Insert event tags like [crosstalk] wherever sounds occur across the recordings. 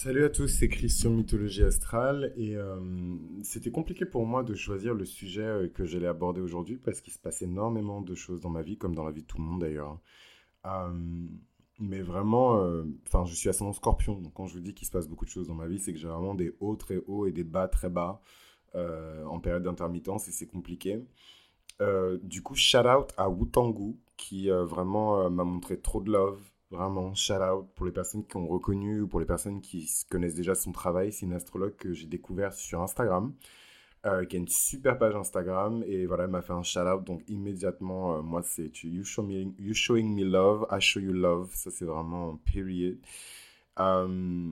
Salut à tous, c'est Christian Mythologie Astrale et euh, c'était compliqué pour moi de choisir le sujet euh, que j'allais aborder aujourd'hui parce qu'il se passe énormément de choses dans ma vie, comme dans la vie de tout le monde d'ailleurs. Euh, mais vraiment, enfin, je suis ascendant scorpion, donc quand je vous dis qu'il se passe beaucoup de choses dans ma vie, c'est que j'ai vraiment des hauts très hauts et des bas très bas en période d'intermittence et c'est compliqué. du coup, shout out à Wutangu qui vraiment m'a montré trop de love, Vraiment, shout out pour les personnes qui ont reconnu ou pour les personnes qui connaissent déjà son travail. C'est une astrologue que j'ai découvert sur Instagram, euh, qui a une super page Instagram. Et voilà, elle m'a fait un shout out. Donc, immédiatement, euh, moi, c'est you, showing me love, I show you love. Ça, c'est vraiment period. Euh,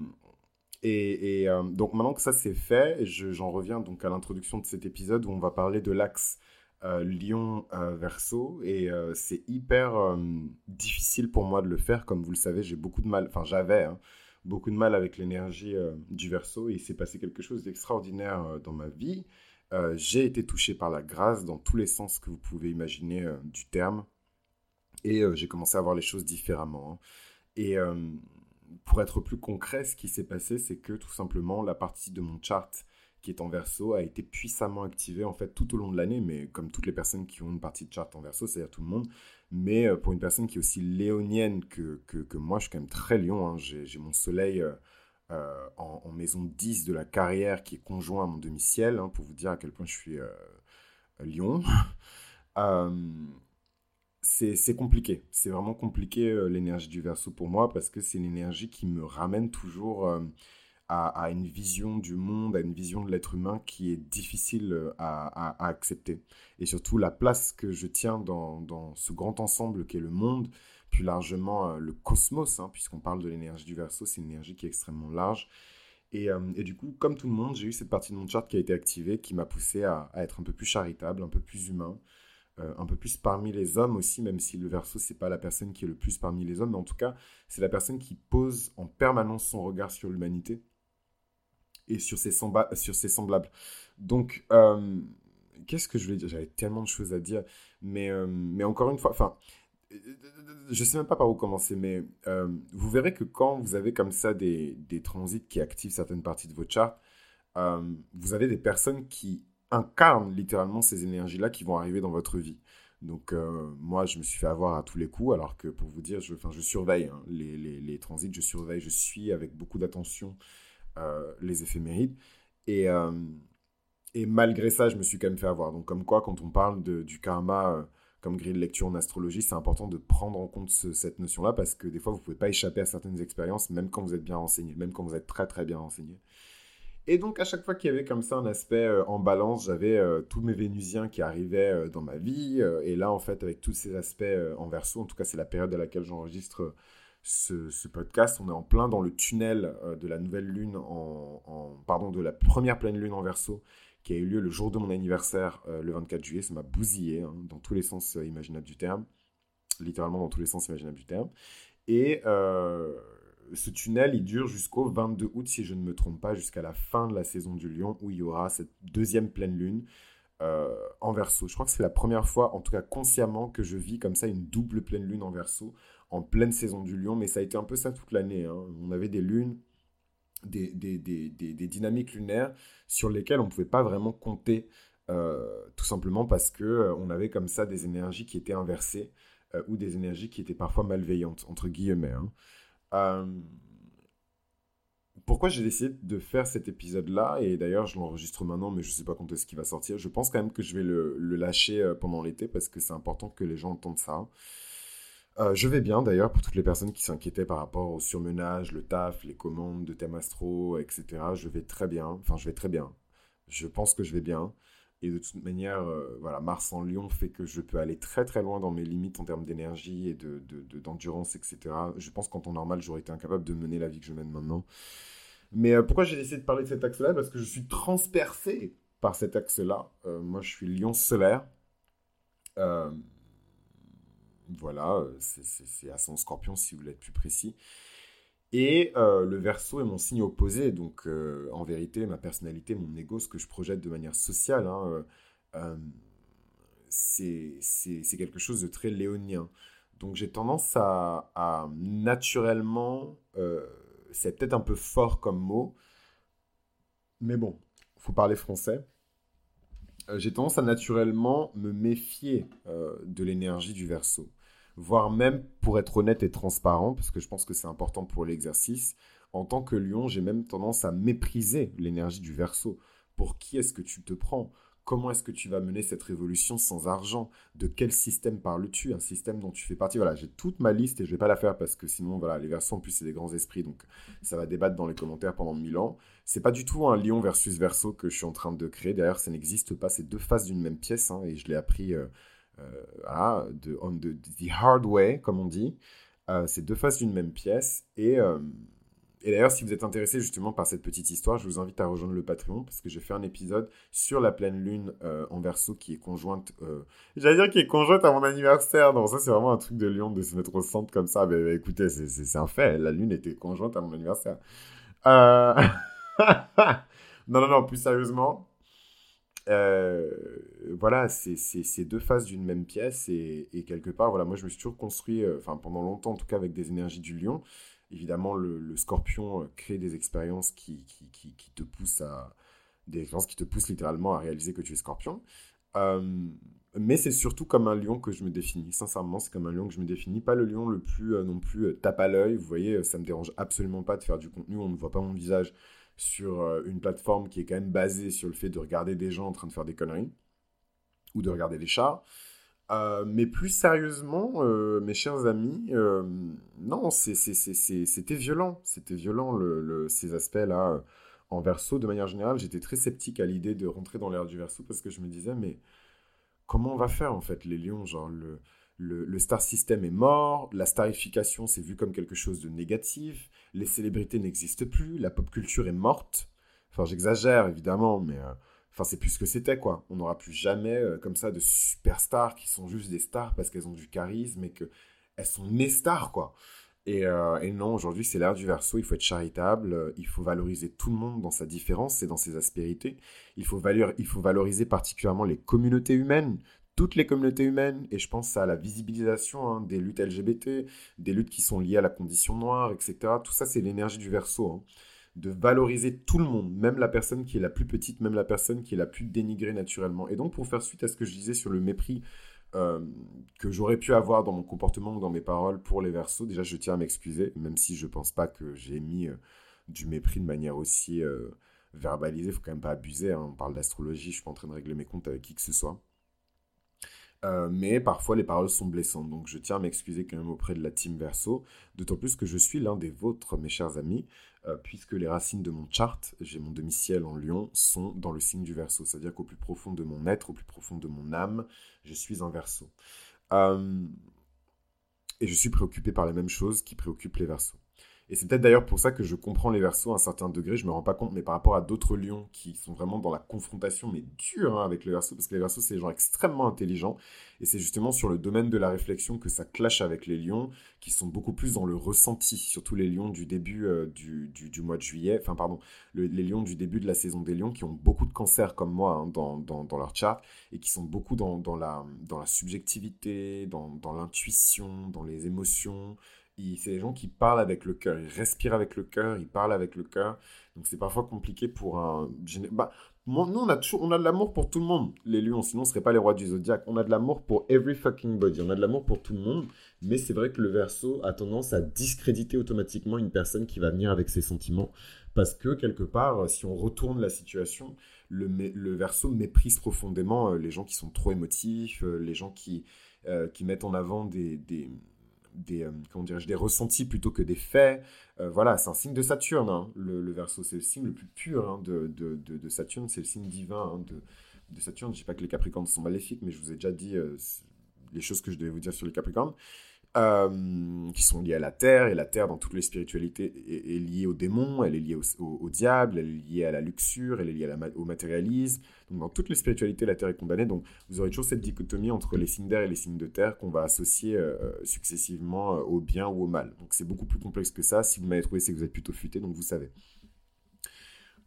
et, donc, maintenant que ça c'est fait, j'en reviens donc à l'introduction de cet épisode où on va parler de l'axe Lion euh, verso et euh, c'est hyper difficile pour moi de le faire. Comme vous le savez j'ai beaucoup de mal enfin j'avais hein, beaucoup de mal avec l'énergie du verso et il s'est passé quelque chose d'extraordinaire dans ma vie. J'ai été touché par la grâce dans tous les sens que vous pouvez imaginer du terme. Et j'ai commencé à voir les choses différemment hein. et pour être plus concret ce qui s'est passé c'est que tout simplement la partie de mon chart qui est en verso a été puissamment activé en fait tout au long de l'année, mais comme toutes les personnes qui ont une partie de charte en verso, c'est-à-dire tout le monde. Mais euh, pour une personne qui est aussi léonienne que, que, moi, je suis quand même très lion. Hein. J'ai mon soleil euh, euh, en, maison 10 de la carrière qui est conjoint à mon demi-ciel, hein, pour vous dire à quel point je suis lion. [laughs] c'est compliqué. C'est vraiment compliqué l'énergie du verso pour moi parce que c'est une énergie qui me ramène toujours à, une vision du monde, à une vision de l'être humain qui est difficile euh, à, accepter. Et surtout la place que je tiens dans, ce grand ensemble qu'est le monde, plus largement euh, le cosmos, hein, puisqu'on parle de l'énergie du verso, c'est une énergie qui est extrêmement large. Et, euh, et, du coup, comme tout le monde, j'ai eu cette partie de mon chart qui a été activée, qui m'a poussé à, être un peu plus charitable, un peu plus humain, un peu plus parmi les hommes aussi, même si le verso, c'est pas la personne qui est le plus parmi les hommes, mais en tout cas, c'est la personne qui pose en permanence son regard sur l'humanité et sur ses, semblables. Donc, euh, qu'est-ce que je voulais dire? J'avais tellement de choses à dire, mais, euh, mais encore une fois, enfin, je sais même pas par où commencer, mais euh, vous verrez que quand vous avez comme ça des, des, transits qui activent certaines parties de votre charte, vous avez des personnes qui incarnent littéralement ces énergies-là qui vont arriver dans votre vie. Donc moi, je me suis fait avoir à tous les coups, alors que pour vous dire, je, je surveille hein, les, les, les, transits, je surveille, je suis avec beaucoup d'attention euh, les éphémérides. Et, euh, et malgré ça, je me suis quand même fait avoir. Donc, comme quoi, quand on parle de, du karma euh, comme grille de lecture en astrologie, c'est important de prendre en compte cette notion-là parce que des fois, vous ne pouvez pas échapper à certaines expériences, même quand vous êtes bien renseigné, même quand vous êtes très très bien renseigné. Et donc, à chaque fois qu'il y avait comme ça un aspect en balance, j'avais tous mes Vénusiens qui arrivaient dans ma vie. et là, en fait, avec tous ces aspects en verso, en tout cas, c'est la période à laquelle j'enregistre ce, podcast. On est en plein dans le tunnel euh, de la nouvelle lune, en, pardon, de la première pleine lune en verso, qui a eu lieu le jour de mon anniversaire, euh, le 24 juillet. Ça m'a bousillé, hein, dans tous les sens euh, imaginables du terme. Littéralement dans tous les sens imaginables du terme. Et ce tunnel, il dure jusqu'au 22 août, si je ne me trompe pas, jusqu'à la fin de la saison du lion, où il y aura cette deuxième pleine lune. en verso. Je crois que c'est la première fois, en tout cas consciemment, que je vis comme ça une double pleine lune en verso en pleine saison du lion, mais ça a été un peu ça toute l'année. Hein. On avait des lunes, des, des, des, des, dynamiques lunaires sur lesquelles on ne pouvait pas vraiment compter, euh, tout simplement parce que euh, on avait comme ça des énergies qui étaient inversées euh, ou des énergies qui étaient parfois malveillantes, entre guillemets. Hein. pourquoi j'ai décidé de faire cet épisode-là? Et d'ailleurs, je l'enregistre maintenant, mais je ne sais pas quand est-ce qu'il va sortir. Je pense quand même que je vais le, le lâcher pendant l'été parce que c'est important que les gens entendent ça. Euh, je vais bien d'ailleurs pour toutes les personnes qui s'inquiétaient par rapport au surmenage, le taf, les commandes de thèmes astro, etc. Je vais très bien. Enfin, je vais très bien. Je pense que je vais bien. Et de toute manière, euh, voilà, Mars en Lion fait que je peux aller très très loin dans mes limites en termes d'énergie et de, d'endurance, etc. Je pense qu'en temps normal, j'aurais été incapable de mener la vie que je mène maintenant. Mais euh, pourquoi j'ai décidé de parler de cet axe-là? Parce que je suis transpercé par cet axe-là. moi, je suis Lion solaire. Voilà, euh, c'est son scorpion si vous voulez être plus précis. Et euh, le verso est mon signe opposé, donc euh, en vérité, ma personnalité, mon ego, ce que je projette de manière sociale, hein, c'est quelque chose de très léonien. Donc j'ai tendance à, naturellement c'est peut-être un peu fort comme mot, mais bon, faut parler français. J'ai tendance à naturellement me méfier de l'énergie du verso, voire même pour être honnête et transparent, parce que je pense que c'est important pour l'exercice. En tant que lion, j'ai même tendance à mépriser l'énergie du verso. Pour qui est-ce que tu te prends? Comment est-ce que tu vas mener cette révolution sans argent? De quel système parles-tu? Un système dont tu fais partie? Voilà, j'ai toute ma liste et je ne vais pas la faire parce que sinon, voilà, les versos, en plus, c'est des grands esprits, donc ça va débattre dans les commentaires pendant mille ans. C'est pas du tout un lion versus verso que je suis en train de créer. D'ailleurs, ça n'existe pas. C'est deux faces d'une même pièce hein, et je l'ai appris euh, euh, de, on the, hard way, comme on dit. Euh, c'est deux faces d'une même pièce et et d'ailleurs, si vous êtes intéressé justement par cette petite histoire, je vous invite à rejoindre le Patreon parce que j'ai fait un épisode sur la pleine lune euh, en verso qui est conjointe. Euh, j'allais dire qui est conjointe à mon anniversaire. Non, ça c'est vraiment un truc de lion de se mettre au centre comme ça. Mais, écoutez, c'est un fait. La lune était conjointe à mon anniversaire. Euh, [laughs] non, non, non, plus sérieusement. Voilà, c'est deux faces d'une même pièce et, quelque part, voilà, moi je me suis toujours construit, enfin pendant longtemps en tout cas avec des énergies du lion. Évidemment, le, scorpion euh, crée des expériences qui, qui, qui, te poussent à des expériences qui te poussent littéralement à réaliser que tu es scorpion. Euh, mais c'est surtout comme un lion que je me définis. Sincèrement, c'est comme un lion que je me définis. Pas le lion le plus euh, non plus tape à l'œil. Vous voyez, ça me dérange absolument pas de faire du contenu. On ne voit pas mon visage sur une plateforme qui est quand même basée sur le fait de regarder des gens en train de faire des conneries ou de regarder des chats. Euh, mais plus sérieusement, euh, mes chers amis, euh, non, c'était violent. C'était violent, le, ces aspects-là en verso. De manière générale, j'étais très sceptique à l'idée de rentrer dans l'ère du verso parce que je me disais, mais comment on va faire en fait, les lions? Genre, le, star system est mort, la starification c'est vu comme quelque chose de négatif, les célébrités n'existent plus, la pop culture est morte. Enfin, j'exagère évidemment, mais Enfin, c'est plus ce que c'était, quoi. On n'aura plus jamais euh, comme ça de superstars qui sont juste des stars parce qu'elles ont du charisme et qu'elles sont nées stars, quoi. Et, euh, et non, aujourd'hui, c'est l'ère du verso. Il faut être charitable. Euh, il faut valoriser tout le monde dans sa différence et dans ses aspérités. Il faut valoriser particulièrement les communautés humaines, toutes les communautés humaines, et je pense à la visibilisation hein, des luttes LGBT, des luttes qui sont liées à la condition noire, etc. Tout ça, c'est l'énergie du verso. Hein de valoriser tout le monde, même la personne qui est la plus petite, même la personne qui est la plus dénigrée naturellement. Et donc, pour faire suite à ce que je disais sur le mépris euh, que j'aurais pu avoir dans mon comportement ou dans mes paroles pour les versos, déjà, je tiens à m'excuser, même si je pense pas que j'ai mis euh, du mépris de manière aussi euh, verbalisée. Il faut quand même pas abuser. Hein. On parle d'astrologie, je suis pas en train de régler mes comptes avec qui que ce soit. Euh, mais parfois les paroles sont blessantes. Donc je tiens à m'excuser quand même auprès de la team Verso, d'autant plus que je suis l'un des vôtres, mes chers amis, euh, puisque les racines de mon chart, j'ai mon demi-ciel en lion, sont dans le signe du Verso. C'est-à-dire qu'au plus profond de mon être, au plus profond de mon âme, je suis un Verso. Euh, et je suis préoccupé par les mêmes choses qui préoccupent les Verseaux. Et c'est peut-être d'ailleurs pour ça que je comprends les versos à un certain degré, je me rends pas compte, mais par rapport à d'autres lions qui sont vraiment dans la confrontation, mais dure hein, avec les versos, parce que les versos, c'est des gens extrêmement intelligents, et c'est justement sur le domaine de la réflexion que ça clash avec les lions, qui sont beaucoup plus dans le ressenti, surtout les lions du début euh, du, du, mois de juillet, enfin pardon, les lions du début de la saison des lions, qui ont beaucoup de cancers comme moi hein, dans, dans, dans, leur chart, et qui sont beaucoup dans, dans, la, dans la subjectivité, dans, dans l'intuition, dans les émotions, c'est des gens qui parlent avec le cœur, ils respirent avec le cœur, ils parlent avec le cœur. Donc c'est parfois compliqué pour un... Bah, nous, on a, toujours, on a de l'amour pour tout le monde, les lions, sinon on ne serait pas les rois du zodiaque. On a de l'amour pour every fucking body, on a de l'amour pour tout le monde, mais c'est vrai que le verso a tendance à discréditer automatiquement une personne qui va venir avec ses sentiments, parce que quelque part, si on retourne la situation, le, le verso méprise profondément euh, les gens qui sont trop émotifs, euh, les gens qui, euh, qui mettent en avant des, des des, euh, comment des ressentis plutôt que des faits. Euh, voilà, c'est un signe de Saturne, hein, le, verso. C'est le signe le plus pur hein, de, de, de, Saturne, c'est le signe divin hein, de, de Saturne. Je ne dis pas que les Capricornes sont maléfiques, mais je vous ai déjà dit euh, les choses que je devais vous dire sur les Capricornes. Euh, qui sont liées à la Terre, et la Terre dans toutes les spiritualités est, liée au démon, elle est liée au, diable, elle est liée à la luxure, elle est liée au matérialisme. Donc dans toutes les spiritualités, la Terre est condamnée. Donc vous aurez toujours cette dichotomie entre les signes d'air et les signes de terre qu'on va associer euh, successivement euh, au bien ou au mal. Donc c'est beaucoup plus complexe que ça. Si vous m'avez trouvé, c'est que vous êtes plutôt futé, donc vous savez.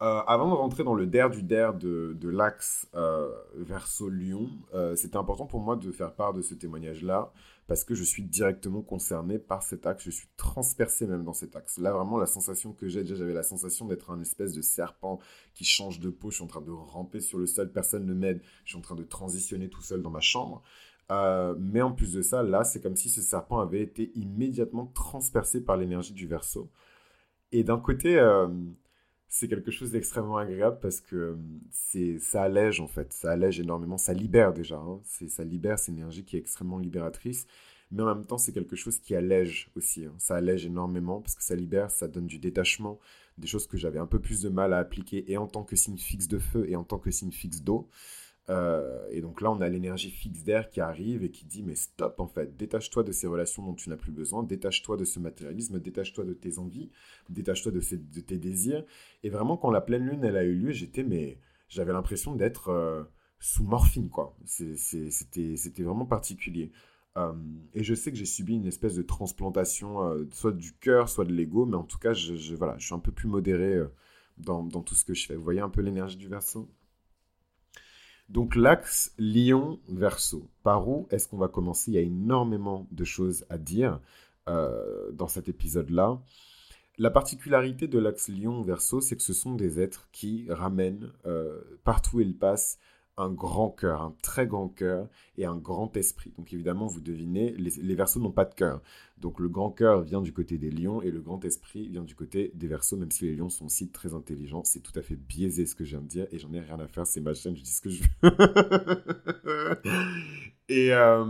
Euh, avant de rentrer dans le der du der de, de l'axe euh, Verseau-Lyon, euh, c'était important pour moi de faire part de ce témoignage-là parce que je suis directement concerné par cet axe, je suis transpercé même dans cet axe. Là, vraiment, la sensation que j'ai, déjà, j'avais la sensation d'être un espèce de serpent qui change de peau, je suis en train de ramper sur le sol, personne ne m'aide, je suis en train de transitionner tout seul dans ma chambre. mais en plus de ça, là, c'est comme si ce serpent avait été immédiatement transpercé par l'énergie du Verseau. Et d'un côté c'est quelque chose d'extrêmement agréable parce que euh, c'est ça allège en fait, ça allège énormément, ça libère déjà, hein. c'est ça libère, cette énergie qui est extrêmement libératrice, mais en même temps c'est quelque chose qui allège aussi, hein. ça allège énormément parce que ça libère, ça donne du détachement, des choses que j'avais un peu plus de mal à appliquer et en tant que signe fixe de feu et en tant que signe fixe d'eau. Euh, et donc là, on a l'énergie fixe d'air qui arrive et qui dit mais stop en fait, détache-toi de ces relations dont tu n'as plus besoin, détache-toi de ce matérialisme, détache-toi de tes envies, détache-toi de, tes désirs. Et vraiment, quand la pleine lune elle a eu lieu, j'étais mais j'avais l'impression d'être euh, sous morphine quoi. C'était vraiment particulier. Euh, et je sais que j'ai subi une espèce de transplantation, soit du cœur, soit de l'ego, mais en tout cas, je, voilà, je suis un peu plus modéré dans, dans, tout ce que je fais. Vous voyez un peu l'énergie du verso? Donc l'axe Lyon-Verso. Par où est-ce qu'on va commencer? Il y a énormément de choses à dire euh, dans cet épisode-là. La particularité de l'axe Lyon-Verso, c'est que ce sont des êtres qui ramènent euh, partout où ils passent un grand cœur, un très grand cœur et un grand esprit. Donc évidemment, vous devinez, les, les versos n'ont pas de cœur. Donc le grand cœur vient du côté des lions et le grand esprit vient du côté des versos, même si les lions sont aussi très intelligents. C'est tout à fait biaisé ce que je viens de dire et j'en ai rien à faire, c'est ma chaîne, je dis ce que je veux. [laughs] et, euh,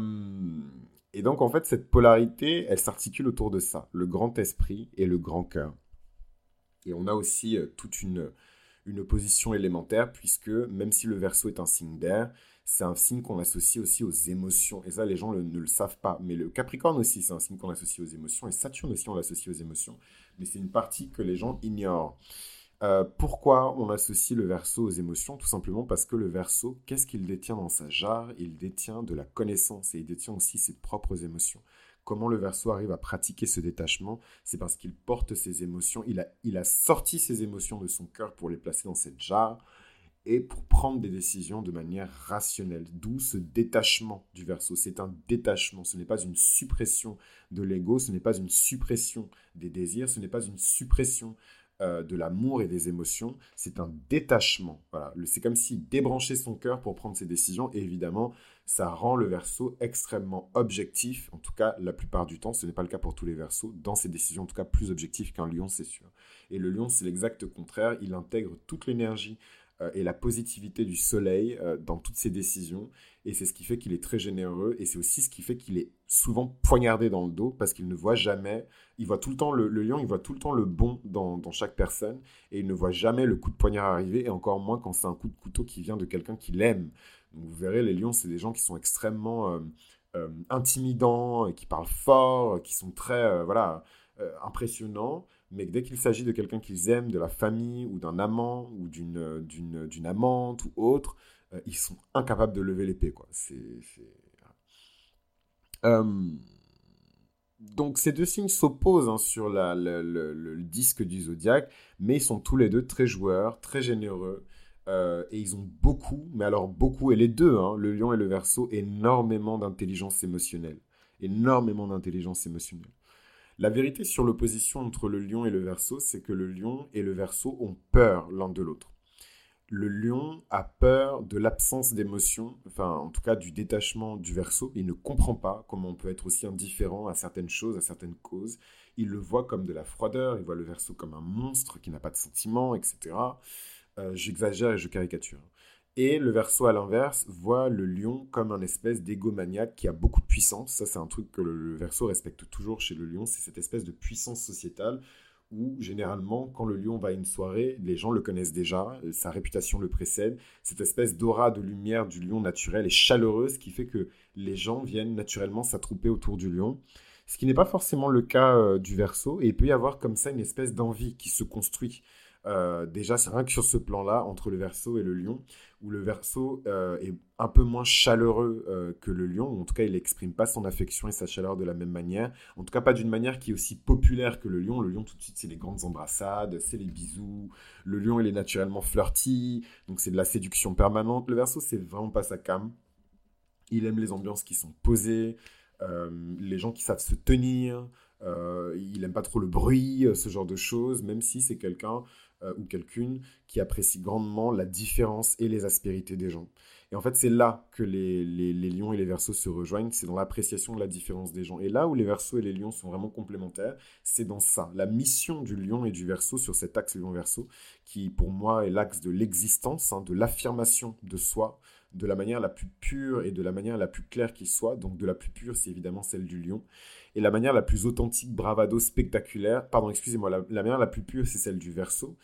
et donc en fait, cette polarité, elle s'articule autour de ça, le grand esprit et le grand cœur. Et on a aussi euh, toute une une opposition élémentaire, puisque même si le verso est un signe d'air, c'est un signe qu'on associe aussi aux émotions. Et ça, les gens ne le savent pas. Mais le Capricorne aussi, c'est un signe qu'on associe aux émotions. Et Saturne aussi, on l'associe aux émotions. Mais c'est une partie que les gens ignorent. Euh, pourquoi on associe le verso aux émotions? Tout simplement parce que le verso, qu'est-ce qu'il détient dans sa jarre? Il détient de la connaissance et il détient aussi ses propres émotions. Comment le verso arrive à pratiquer ce détachement C'est parce qu'il porte ses émotions, il a, sorti ses émotions de son cœur pour les placer dans cette jarre et pour prendre des décisions de manière rationnelle. D'où ce détachement du verso. C'est un détachement, ce n'est pas une suppression de l'ego, ce n'est pas une suppression des désirs, ce n'est pas une suppression euh, de l'amour et des émotions, c'est un détachement. Voilà. C'est comme s'il débranchait son cœur pour prendre ses décisions. Et évidemment, ça rend le verso extrêmement objectif. En tout cas, la plupart du temps, ce n'est pas le cas pour tous les versos. Dans ses décisions, en tout cas, plus objectif qu'un lion, c'est sûr. Et le lion, c'est l'exact contraire. Il intègre toute l'énergie euh, et la positivité du soleil euh, dans toutes ses décisions. Et c'est ce qui fait qu'il est très généreux. Et c'est aussi ce qui fait qu'il est souvent poignardé dans le dos parce qu'il ne voit jamais. Il voit tout le temps le, lion, il voit tout le temps le bon dans, chaque personne. Et il ne voit jamais le coup de poignard arriver. Et encore moins quand c'est un coup de couteau qui vient de quelqu'un qu'il aime. Vous verrez, les lions, c'est des gens qui sont extrêmement euh, intimidants, qui parlent fort, qui sont très voilà, impressionnants mais dès qu'il s'agit de quelqu'un qu'ils aiment, de la famille ou d'un amant ou d'une, amante ou autre, euh, ils sont incapables de lever l'épée. Euh, donc ces deux signes s'opposent hein, sur la, le, disque du zodiaque, mais ils sont tous les deux très joueurs, très généreux. Euh, et ils ont beaucoup, mais alors beaucoup, et les deux, hein, le lion et le verso, énormément d'intelligence émotionnelle. Énormément d'intelligence émotionnelle. La vérité sur l'opposition entre le lion et le verso, c'est que le lion et le verso ont peur l'un de l'autre. Le lion a peur de l'absence d'émotion, enfin en tout cas du détachement du verso. Il ne comprend pas comment on peut être aussi indifférent à certaines choses, à certaines causes. Il le voit comme de la froideur, il voit le verso comme un monstre qui n'a pas de sentiments, etc. Euh, j'exagère et je caricature. Et le verso à l'inverse voit le lion comme un espèce d'égomaniaque qui a beaucoup de puissance. Ça, c'est un truc que le, verso respecte toujours chez le lion, c'est cette espèce de puissance sociétale où généralement, quand le lion va à une soirée, les gens le connaissent déjà, sa réputation le précède. Cette espèce d'aura de lumière du lion naturel est chaleureuse, qui fait que les gens viennent naturellement s'attrouper autour du lion. Ce qui n'est pas forcément le cas du verso, et il peut y avoir comme ça une espèce d'envie qui se construit. Déjà, c'est rien que sur ce plan-là, entre le verso et le lion, où le verso euh, est un peu moins chaleureux euh, que le lion, en tout cas il n'exprime pas son affection et sa chaleur de la même manière, en tout cas pas d'une manière qui est aussi populaire que le lion. Le lion tout de suite c'est les grandes embrassades, c'est les bisous, le lion il est naturellement flirty, donc c'est de la séduction permanente. Le verso c'est vraiment pas sa cam. Il aime les ambiances qui sont posées, euh, les gens qui savent se tenir, il aime pas trop le bruit, ce genre de choses, même si c'est quelqu'un euh, ou quelqu'une qui apprécie grandement la différence et les aspérités des gens. Et en fait, c'est là que les, les, lions et les versos se rejoignent, c'est dans l'appréciation de la différence des gens. Et là où les versos et les lions sont vraiment complémentaires, c'est dans ça. La mission du lion et du verso sur cet axe lion-verso, qui pour moi est l'axe de l'existence, hein, de l'affirmation de soi, de la manière la plus pure et de la manière la plus claire qui soit. Donc de la plus pure, c'est évidemment celle du lion. Et la manière la plus authentique, bravado, spectaculaire, pardon, excusez-moi, la, manière la plus pure, c'est celle du verso.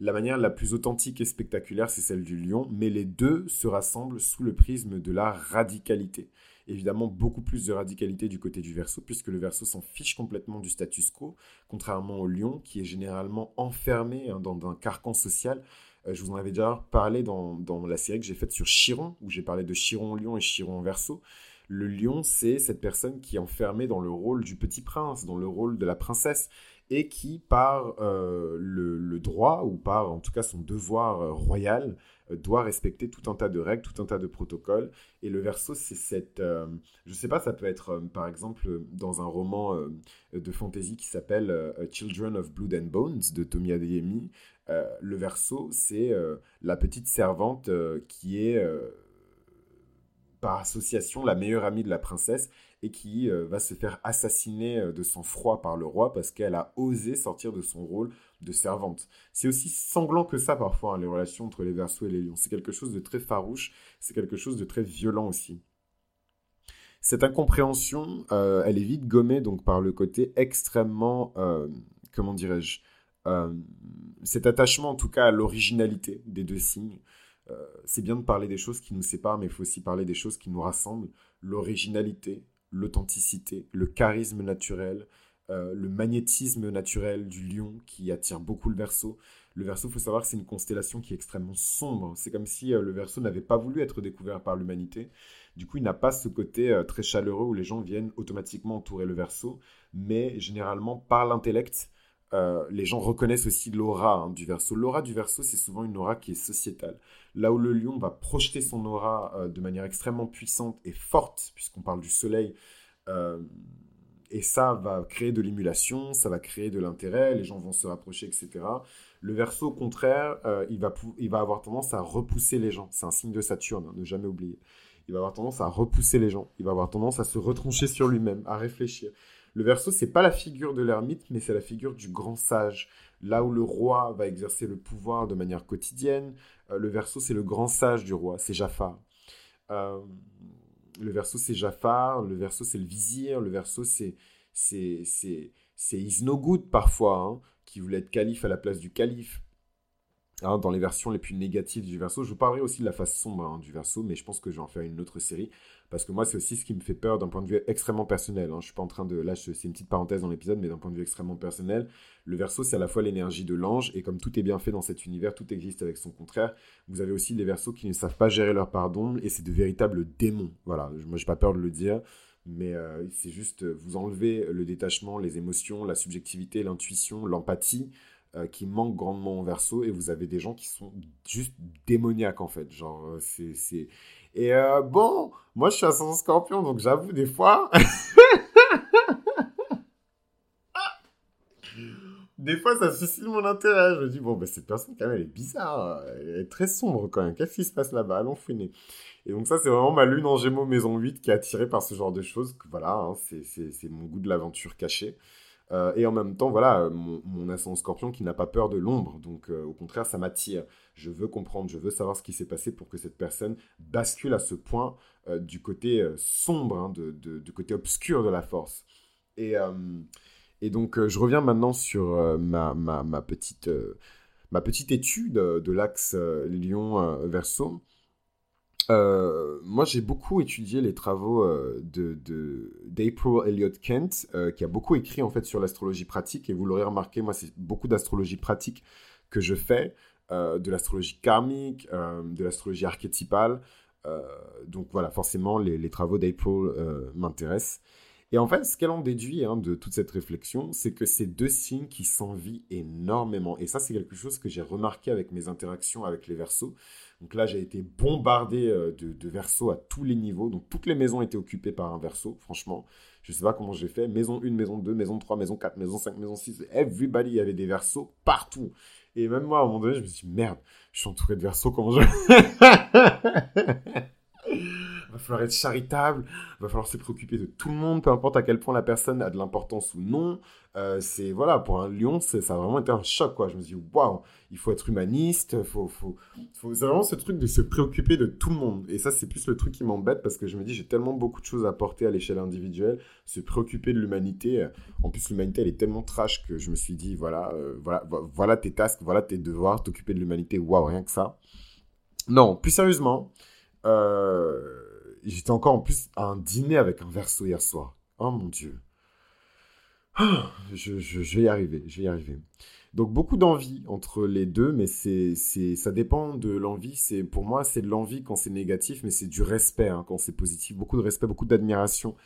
La manière la plus authentique et spectaculaire, c'est celle du lion, mais les deux se rassemblent sous le prisme de la radicalité. Évidemment, beaucoup plus de radicalité du côté du verso, puisque le verso s'en fiche complètement du status quo, contrairement au lion, qui est généralement enfermé hein, dans un carcan social. Euh, je vous en avais déjà parlé dans, dans la série que j'ai faite sur Chiron, où j'ai parlé de Chiron lion et Chiron verso. Le lion, c'est cette personne qui est enfermée dans le rôle du petit prince, dans le rôle de la princesse, et qui, par euh, le, droit, ou par en tout cas son devoir euh, royal, euh, doit respecter tout un tas de règles, tout un tas de protocoles. Et le verso, c'est cette... je sais pas, ça peut être par exemple dans un roman de fantasy qui s'appelle Children of Blood and Bones de Tommy Adeyemi. le verso, c'est la petite servante qui est par association la meilleure amie de la princesse et qui euh, va se faire assassiner euh, de son froid par le roi parce qu'elle a osé sortir de son rôle de servante. C'est aussi sanglant que ça parfois, hein, les relations entre les Verseaux et les Lions. C'est quelque chose de très farouche, c'est quelque chose de très violent aussi. Cette incompréhension, euh, elle est vite gommée donc par le côté extrêmement, comment dirais-je, cet attachement en tout cas à l'originalité des deux signes. Euh, c'est bien de parler des choses qui nous séparent, mais il faut aussi parler des choses qui nous rassemblent. L'originalité, l'authenticité, le charisme naturel, euh, le magnétisme naturel du lion qui attire beaucoup le verso. Le verso, il faut savoir que c'est une constellation qui est extrêmement sombre. C'est comme si euh, le verso n'avait pas voulu être découvert par l'humanité. Du coup, il n'a pas ce côté très chaleureux où les gens viennent automatiquement entourer le verso, mais généralement par l'intellect, les gens reconnaissent aussi l'aura hein, du verso. L'aura du verso, c'est souvent une aura qui est sociétale. Là où le lion va projeter son aura euh, de manière extrêmement puissante et forte, puisqu'on parle du soleil, euh, et ça va créer de l'émulation, ça va créer de l'intérêt, les gens vont se rapprocher, etc. Le verso, au contraire, il, va il va avoir tendance à repousser les gens. C'est un signe de Saturne, hein, ne jamais oublier. Il va avoir tendance à repousser les gens. Il va avoir tendance à se retrancher sur lui-même, à réfléchir. Le verso, c'est pas la figure de l'ermite, mais c'est la figure du grand sage. Là où le roi va exercer le pouvoir de manière quotidienne, euh, le verso, c'est le grand sage du roi, c'est Jafar. Euh, le verso, c'est Jafar, le verso, c'est le vizir, le verso, c'est c'est Isnogoud parfois, hein, qui voulait être calife à la place du calife. Hein, dans les versions les plus négatives du verso. Je vous parlerai aussi de la face sombre hein, du verso, mais je pense que je vais en faire une autre série. Parce que moi, c'est aussi ce qui me fait peur d'un point de vue extrêmement personnel. Hein. Je suis pas en train de. Là, c'est une petite parenthèse dans l'épisode, mais d'un point de vue extrêmement personnel, le verso, c'est à la fois l'énergie de l'ange, et comme tout est bien fait dans cet univers, tout existe avec son contraire. Vous avez aussi des versos qui ne savent pas gérer leur part d'ombre, et c'est de véritables démons. Voilà, moi, j'ai pas peur de le dire mais euh, c'est juste vous enlever le détachement, les émotions, la subjectivité, l'intuition, l'empathie, euh, qui manque grandement en verso et vous avez des gens qui sont juste démoniaques en fait. Genre, euh, c'est. Et euh, bon, moi je suis ascendant scorpion donc j'avoue des fois. [laughs] des fois ça suscite mon intérêt. Je me dis, bon, bah, cette personne quand même elle est bizarre. Elle est très sombre quand même. Qu'est-ce qui se passe là-bas? Allons fouiner. Et donc ça, c'est vraiment ma lune en Gémeaux maison 8 qui est attirée par ce genre de choses. Voilà, hein, c'est, c'est, c'est mon goût de l'aventure cachée. Euh, et en même temps, voilà, mon, mon ascendant scorpion qui n'a pas peur de l'ombre. Donc, euh, au contraire, ça m'attire. Je veux comprendre, je veux savoir ce qui s'est passé pour que cette personne bascule à ce point euh, du côté sombre, hein, de, du côté obscur de la force. Et, donc, je reviens maintenant sur ma, ma, petite, ma petite étude de l'axe Lion-Verso. Euh, moi, j'ai beaucoup étudié les travaux euh, de, d'April Elliott Kent, euh, qui a beaucoup écrit en fait sur l'astrologie pratique. Et vous l'aurez remarqué, moi, c'est beaucoup d'astrologie pratique que je fais, de l'astrologie karmique, de l'astrologie archétypale. donc voilà, forcément, les, travaux d'April m'intéressent. Et en fait, ce qu'elle en déduit hein, de toute cette réflexion, c'est que c'est deux signes qui s'envient énormément. Et ça, c'est quelque chose que j'ai remarqué avec mes interactions avec les versos. Donc là, j'ai été bombardé euh, de, de versos à tous les niveaux. Donc toutes les maisons étaient occupées par un verso, franchement. Je ne sais pas comment j'ai fait. Maison 1, maison 2, maison 3, maison 4, maison 5, maison 6. Everybody, il y avait des versos partout. Et même moi, à un moment donné, je me suis dit, merde, je suis entouré de versos, comment je... [laughs] va falloir être charitable, va falloir se préoccuper de tout le monde, peu importe à quel point la personne a de l'importance ou non. Euh, c'est voilà, pour un lion, ça a vraiment été un choc quoi. Je me suis dit waouh, il faut être humaniste, faut, faut, faut c'est vraiment ce truc de se préoccuper de tout le monde. Et ça, c'est plus le truc qui m'embête parce que je me dis j'ai tellement beaucoup de choses à apporter à l'échelle individuelle, se préoccuper de l'humanité. En plus, l'humanité elle est tellement trash que je me suis dit voilà, euh, voilà, voilà tes tasks, voilà tes devoirs, t'occuper de l'humanité. Waouh, rien que ça. Non, plus sérieusement. Euh, j'étais encore en plus à un dîner avec un verso hier soir. Oh mon Dieu. Ah, je, vais y arriver, je vais y arriver. Donc beaucoup d'envie entre les deux, mais c'est, c'est, ça dépend de l'envie. C'est pour moi, c'est de l'envie quand c'est négatif, mais c'est du respect hein, quand c'est positif. Beaucoup de respect, beaucoup d'admiration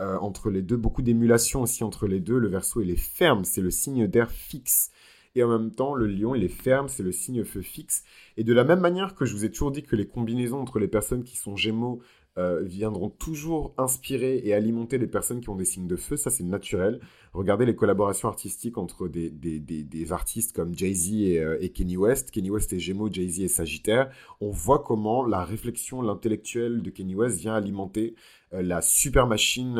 euh, entre les deux, beaucoup d'émulation aussi entre les deux. Le verso, il est ferme, c'est le signe d'air fixe. Et en même temps, le lion, il est ferme, c'est le signe feu fixe. Et de la même manière que je vous ai toujours dit que les combinaisons entre les personnes qui sont gémeaux euh, viendront toujours inspirer et alimenter les personnes qui ont des signes de feu. Ça, c'est naturel. Regardez les collaborations artistiques entre des, des, des, artistes comme Jay-Z euh, et, Kenny West. Kenny West est Gémeaux, Jay-Z est Sagittaire. On voit comment la réflexion, l'intellectuel de Kenny West vient alimenter euh, la super machine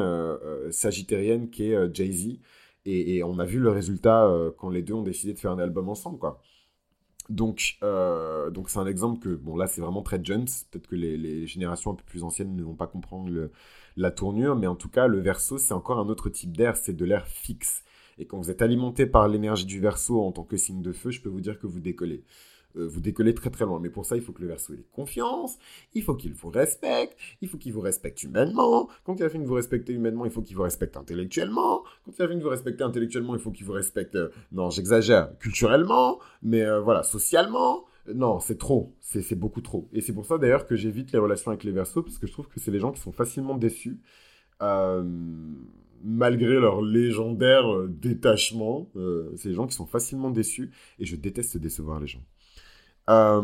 sagittarienne qui est Jay-Z. Et, et, on a vu le résultat quand les deux ont décidé de faire un album ensemble, quoi. Donc, euh, donc c'est un exemple que, bon, là, c'est vraiment très Jones. Peut-être que les, générations un peu plus anciennes ne vont pas comprendre la tournure, mais en tout cas, le verso, c'est encore un autre type d'air, c'est de l'air fixe. Et quand vous êtes alimenté par l'énergie du verso en tant que signe de feu, je peux vous dire que vous décollez. Euh, vous décollez très très loin. Mais pour ça, il faut que le verso ait confiance, il faut qu'il vous respecte, il faut qu'il vous respecte humainement. Quand il a fini de vous respecter humainement, il faut qu'il vous respecte intellectuellement. Quand il a fini de vous respecter intellectuellement, il faut qu'il vous respecte, euh, non, j'exagère, culturellement, mais euh, voilà, socialement. Non, c'est trop, c'est beaucoup trop. Et c'est pour ça d'ailleurs que j'évite les relations avec les versos, parce que je trouve que c'est les gens qui sont facilement déçus. malgré leur légendaire détachement, c'est les gens qui sont facilement déçus et je déteste décevoir les gens. Euh,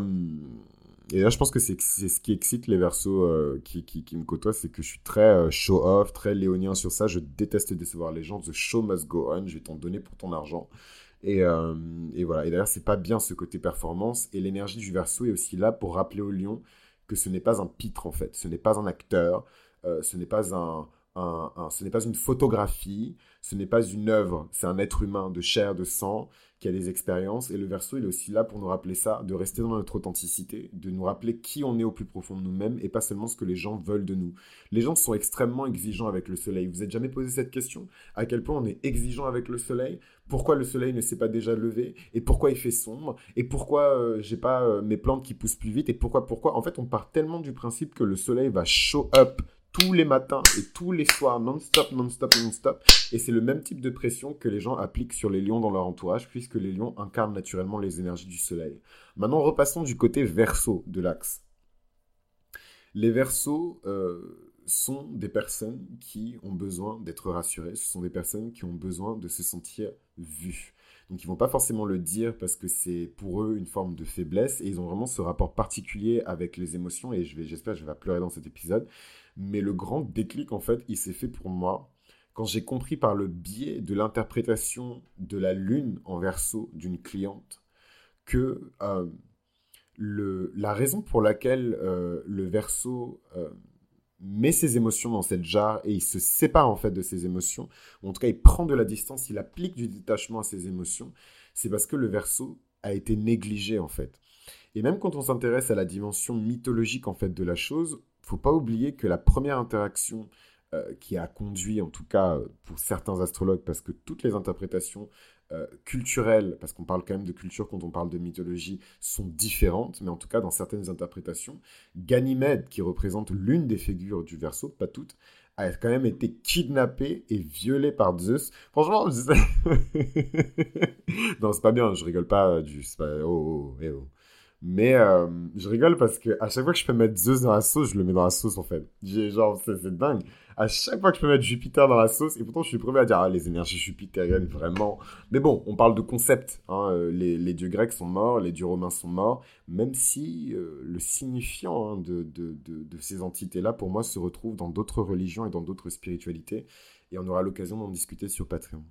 et là, je pense que c'est ce qui excite les versos euh, qui, qui, me côtoient, c'est que je suis très euh, show-off, très léonien sur ça. Je déteste décevoir les gens. The show must go on. Je vais t'en donner pour ton argent. Et, voilà. Et d'ailleurs, c'est pas bien ce côté performance. Et l'énergie du verso est aussi là pour rappeler au lion que ce n'est pas un pitre en fait. Ce n'est pas un acteur. ce n'est pas ce n'est pas une photographie. Ce n'est pas une œuvre. C'est un être humain de chair, de sang qui a des expériences. Et le verso, il est aussi là pour nous rappeler ça, de rester dans notre authenticité, de nous rappeler qui on est au plus profond de nous-mêmes et pas seulement ce que les gens veulent de nous. Les gens sont extrêmement exigeants avec le soleil. Vous êtes jamais posé cette question? À quel point on est exigeant avec le soleil? Pourquoi le soleil ne s'est pas déjà levé? Et pourquoi il fait sombre? Et pourquoi euh, j'ai pas euh, mes plantes qui poussent plus vite? Et pourquoi Pourquoi? En fait, on part tellement du principe que le soleil va show up tous les matins et tous les soirs, non-stop, non-stop, non-stop. Et c'est le même type de pression que les gens appliquent sur les lions dans leur entourage, puisque les lions incarnent naturellement les énergies du soleil. Maintenant, repassons du côté verso de l'axe. Les versos euh, sont des personnes qui ont besoin d'être rassurées, ce sont des personnes qui ont besoin de se sentir vues. Donc ils vont pas forcément le dire parce que c'est pour eux une forme de faiblesse et ils ont vraiment ce rapport particulier avec les émotions et je vais j'espère je vais pleurer dans cet épisode mais le grand déclic, en fait, il s'est fait pour moi quand j'ai compris par le biais de l'interprétation de la lune en verso d'une cliente que euh, la raison pour laquelle euh, le verso euh, met ses émotions dans cette jarre et il se sépare en fait de ses émotions, en tout cas il prend de la distance, il applique du détachement à ses émotions, c'est parce que le verso a été négligé en fait. Et même quand on s'intéresse à la dimension mythologique en fait de la chose, faut pas oublier que la première interaction euh, qui a conduit, en tout cas euh, pour certains astrologues, parce que toutes les interprétations euh, culturelles, parce qu'on parle quand même de culture quand on parle de mythologie, sont différentes, mais en tout cas dans certaines interprétations, Ganymède, qui représente l'une des figures du verso, pas toutes, a quand même été kidnappé et violé par Zeus. Franchement, [laughs] non, c'est pas bien, je rigole pas du... Pas... Oh, oh, oh, oh. Mais euh, je rigole parce que à chaque fois que je peux mettre Zeus dans la sauce, je le mets dans la sauce en fait. Genre, c'est dingue. À chaque fois que je peux mettre Jupiter dans la sauce, et pourtant je suis le premier à dire ah, les énergies jupitériennes, vraiment. Mais bon, on parle de concept. Hein. Euh, les, les, dieux grecs sont morts, les dieux romains sont morts, même si euh, le signifiant hein, de, de, de, ces entités-là, pour moi, se retrouve dans d'autres religions et dans d'autres spiritualités. Et on aura l'occasion d'en discuter sur Patreon.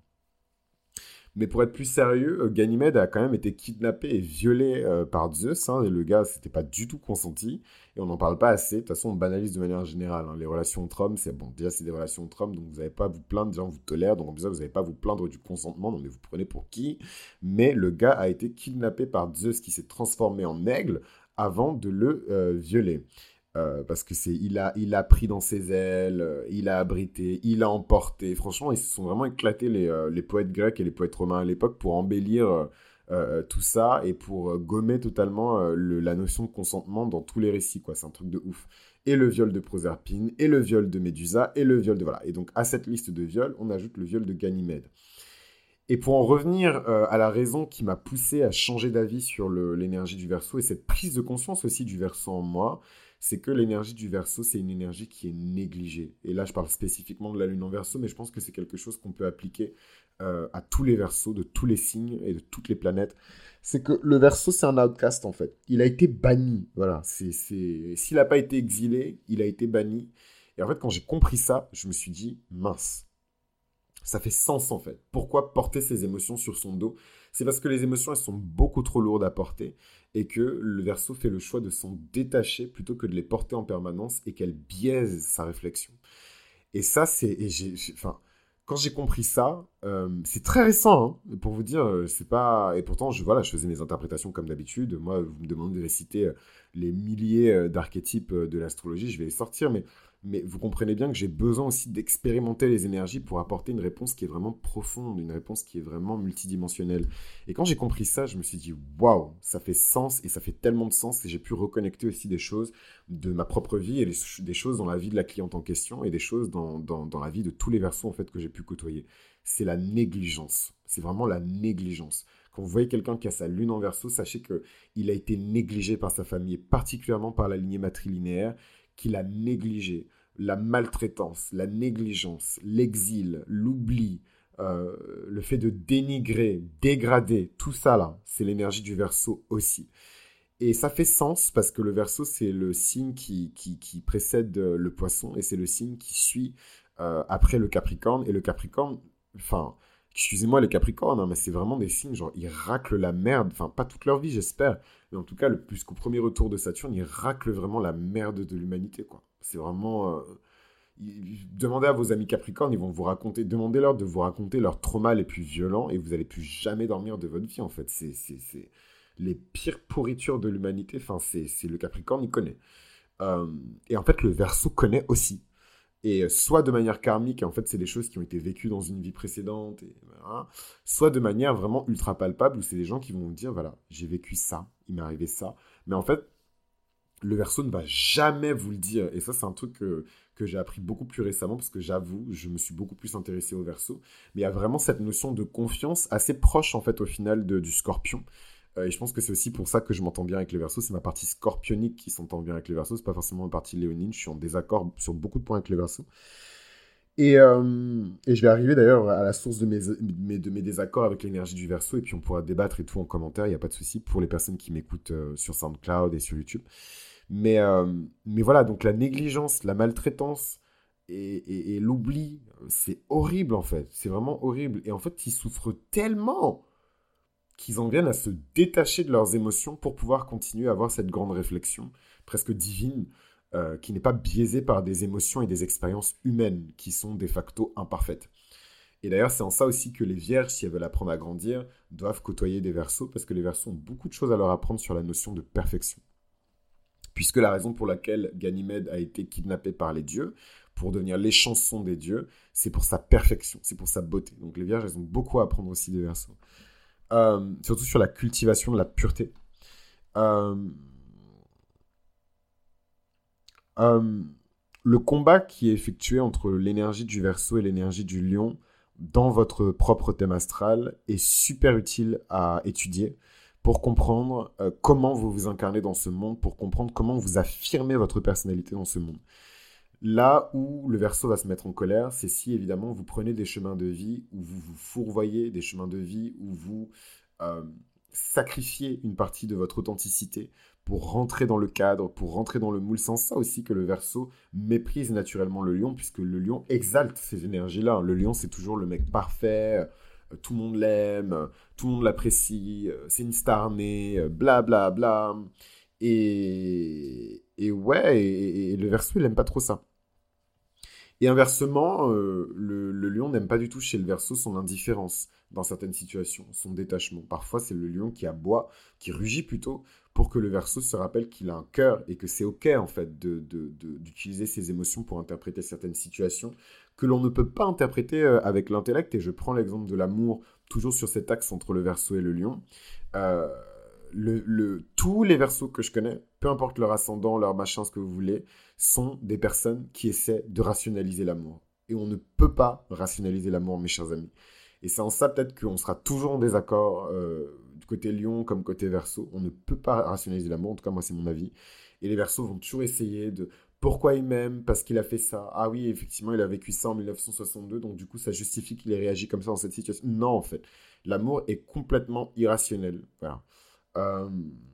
Mais pour être plus sérieux, euh, Ganymède a quand même été kidnappé et violé euh, par Zeus. Hein, et le gars, c'était pas du tout consenti. Et on n'en parle pas assez. De toute façon, on banalise de manière générale. Hein. Les relations entre hommes, c'est bon. Déjà, c'est des relations entre hommes, donc vous n'avez pas à vous plaindre. Déjà, on vous tolère. Donc, en plus, vous n'avez pas à vous plaindre du consentement. Donc, mais vous prenez pour qui? Mais le gars a été kidnappé par Zeus qui s'est transformé en aigle avant de le euh, violer. Euh, parce que c'est il a il a pris dans ses ailes, euh, il a abrité, il a emporté. Franchement, ils se sont vraiment éclatés les, euh, les poètes grecs et les poètes romains à l'époque pour embellir tout ça et pour gommer totalement la notion de consentement dans tous les récits. C'est un truc de ouf. Et le viol de Proserpine, et le viol de Médusa, et le viol de voilà. Et donc à cette liste de viols, on ajoute le viol de Ganymède. Et pour en revenir à la raison qui m'a poussé à changer d'avis sur l'énergie du verso et cette prise de conscience aussi du verso en moi, c'est que l'énergie du verso, c'est une énergie qui est négligée. Et là, je parle spécifiquement de la lune en verso, mais je pense que c'est quelque chose qu'on peut appliquer euh, à tous les versos, de tous les signes et de toutes les planètes. C'est que le verso, c'est un outcast, en fait. Il a été banni. Voilà. C'est, S'il n'a pas été exilé, il a été banni. Et en fait, quand j'ai compris ça, je me suis dit, mince. Ça fait sens, en fait. Pourquoi porter ses émotions sur son dos c'est parce que les émotions, elles sont beaucoup trop lourdes à porter et que le verso fait le choix de s'en détacher plutôt que de les porter en permanence et qu'elle biaise sa réflexion. Et ça, c'est. Enfin, quand j'ai compris ça, euh, c'est très récent, hein, pour vous dire, euh, c'est pas. Et pourtant, je, voilà, je faisais mes interprétations comme d'habitude. Moi, vous me demandez de réciter euh, les milliers d'archétypes de l'astrologie, je vais les sortir, mais mais vous comprenez bien que j'ai besoin aussi d'expérimenter les énergies pour apporter une réponse qui est vraiment profonde, une réponse qui est vraiment multidimensionnelle. Et quand j'ai compris ça, je me suis dit, waouh, ça fait sens et ça fait tellement de sens et j'ai pu reconnecter aussi des choses de ma propre vie et des choses dans la vie de la cliente en question et des choses dans, dans, la vie de tous les versos en fait que j'ai pu côtoyer. C'est la négligence. C'est vraiment la négligence. Quand vous voyez quelqu'un qui a sa lune en verso, sachez qu'il a été négligé par sa famille, et particulièrement par la lignée matrilinéaire qu'il a négligé. La maltraitance, la négligence, l'exil, l'oubli, euh, le fait de dénigrer, dégrader, tout ça là, c'est l'énergie du verso aussi. Et ça fait sens parce que le verso, c'est le signe qui, qui, précède le poisson et c'est le signe qui suit euh, après le capricorne. Et le capricorne, enfin, excusez-moi les capricornes, hein, mais c'est vraiment des signes, genre, ils raclent la merde, enfin, pas toute leur vie, j'espère, mais en tout cas, jusqu'au premier retour de Saturne, ils raclent vraiment la merde de l'humanité, quoi. C'est vraiment... Euh, demandez à vos amis capricornes, ils vont vous raconter, demandez-leur de vous raconter leur trauma les plus violents, et vous allez plus jamais dormir de votre vie, en fait. C'est les pires pourritures de l'humanité, enfin, c'est le capricorne, il connaît. Euh, et en fait, le verso connaît aussi. Et euh, soit de manière karmique, et en fait, c'est des choses qui ont été vécues dans une vie précédente, soit de manière vraiment ultra palpable, où c'est des gens qui vont dire, voilà, j'ai vécu ça, il m'est arrivé ça. Mais en fait, le verso ne va jamais vous le dire. Et ça, c'est un truc que, que j'ai appris beaucoup plus récemment, parce que j'avoue, je me suis beaucoup plus intéressé au verso. Mais il y a vraiment cette notion de confiance assez proche, en fait, au final, de, du scorpion. Euh, et je pense que c'est aussi pour ça que je m'entends bien avec les versos. C'est ma partie scorpionique qui s'entend bien avec les versos. C'est pas forcément ma partie léonine. Je suis en désaccord sur beaucoup de points avec les versos. Et, euh, je vais arriver d'ailleurs à la source de mes, désaccords avec l'énergie du verso. Et puis on pourra débattre et tout en commentaire. Il n'y a pas de souci pour les personnes qui m'écoutent euh, sur SoundCloud et sur YouTube. Mais, voilà, donc la négligence, la maltraitance et l'oubli, c'est horrible en fait. C'est vraiment horrible. Et en fait, ils souffrent tellement qu'ils en viennent à se détacher de leurs émotions pour pouvoir continuer à avoir cette grande réflexion presque divine euh, qui n'est pas biaisée par des émotions et des expériences humaines qui sont de facto imparfaites. Et d'ailleurs, c'est en ça aussi que les vierges, si elles veulent apprendre à grandir, doivent côtoyer des versos parce que les versos ont beaucoup de choses à leur apprendre sur la notion de perfection. Puisque la raison pour laquelle Ganymède a été kidnappé par les dieux, pour devenir les chansons des dieux, c'est pour sa perfection, c'est pour sa beauté. Donc les vierges, elles ont beaucoup à apprendre aussi des versos. Euh, surtout sur la cultivation de la pureté. Euh, euh, le combat qui est effectué entre l'énergie du verso et l'énergie du lion dans votre propre thème astral est super utile à étudier pour comprendre comment vous vous incarnez dans ce monde, pour comprendre comment vous affirmez votre personnalité dans ce monde. Là où le verso va se mettre en colère, c'est si évidemment vous prenez des chemins de vie où vous vous fourvoyez, des chemins de vie où vous euh, sacrifiez une partie de votre authenticité pour rentrer dans le cadre, pour rentrer dans le moule. Sans ça aussi que le verso méprise naturellement le lion, puisque le lion exalte ces énergies-là. Le lion, c'est toujours le mec parfait, euh, tout le monde l'aime, tout le monde l'apprécie, euh, c'est une star née, bla bla bla. Et, et ouais, et, le verso, il n'aime pas trop ça. Et inversement, euh, le, lion n'aime pas du tout chez le verso son indifférence dans certaines situations, son détachement. Parfois, c'est le lion qui aboie, qui rugit plutôt, pour que le verso se rappelle qu'il a un cœur et que c'est OK, en fait, d'utiliser ses émotions pour interpréter certaines situations que l'on ne peut pas interpréter euh, avec l'intellect. Et je prends l'exemple de l'amour, toujours sur cet axe entre le verso et le lion. Euh, le, tous les versos que je connais, peu importe leur ascendant, leur machin, ce que vous voulez, sont des personnes qui essaient de rationaliser l'amour. Et on ne peut pas rationaliser l'amour, mes chers amis. Et c'est en ça peut-être qu'on sera toujours en désaccord euh, du côté lion comme côté verso. On ne peut pas rationaliser l'amour, en tout cas moi c'est mon avis. Et les versos vont toujours essayer de pourquoi il m'aime, parce qu'il a fait ça. Ah oui, effectivement, il a vécu ça en 1962, donc du coup ça justifie qu'il ait réagi comme ça dans cette situation. Non, en fait, l'amour est complètement irrationnel. Voilà. Euh,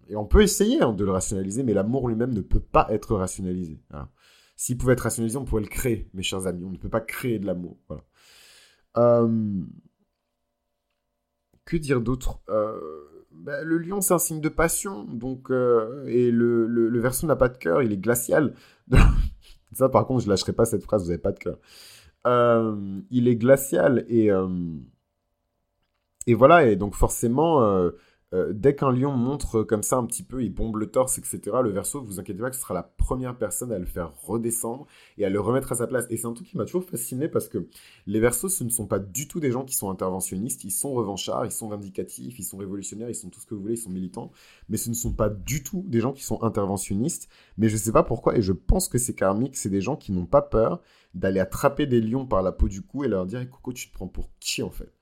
et on peut essayer hein, de le rationaliser, mais l'amour lui-même ne peut pas être rationalisé. S'il pouvait être rationalisé, on pourrait le créer, mes chers amis. On ne peut pas créer de l'amour. Euh, que dire d'autre? Euh, ben, Le lion, c'est un signe de passion. Donc, et le, le, verso n'a pas de cœur, il est glacial. [laughs] Ça, par contre, je lâcherai pas cette phrase, vous n'avez pas de cœur. il est glacial et, et voilà, et donc forcément, euh, dès qu'un lion montre comme ça un petit peu, il bombe le torse, etc., le verso, vous inquiétez pas que ce sera la première personne à le faire redescendre et à le remettre à sa place. Et c'est un truc qui m'a toujours fasciné parce que les versos, ce ne sont pas du tout des gens qui sont interventionnistes, ils sont revanchards, ils sont vindicatifs, ils sont révolutionnaires, ils sont tout ce que vous voulez, ils sont militants, mais ce ne sont pas du tout des gens qui sont interventionnistes. Mais je ne sais pas pourquoi, et je pense que c'est karmique, c'est des gens qui n'ont pas peur d'aller attraper des lions par la peau du cou et leur dire Coco, tu te prends pour qui en fait?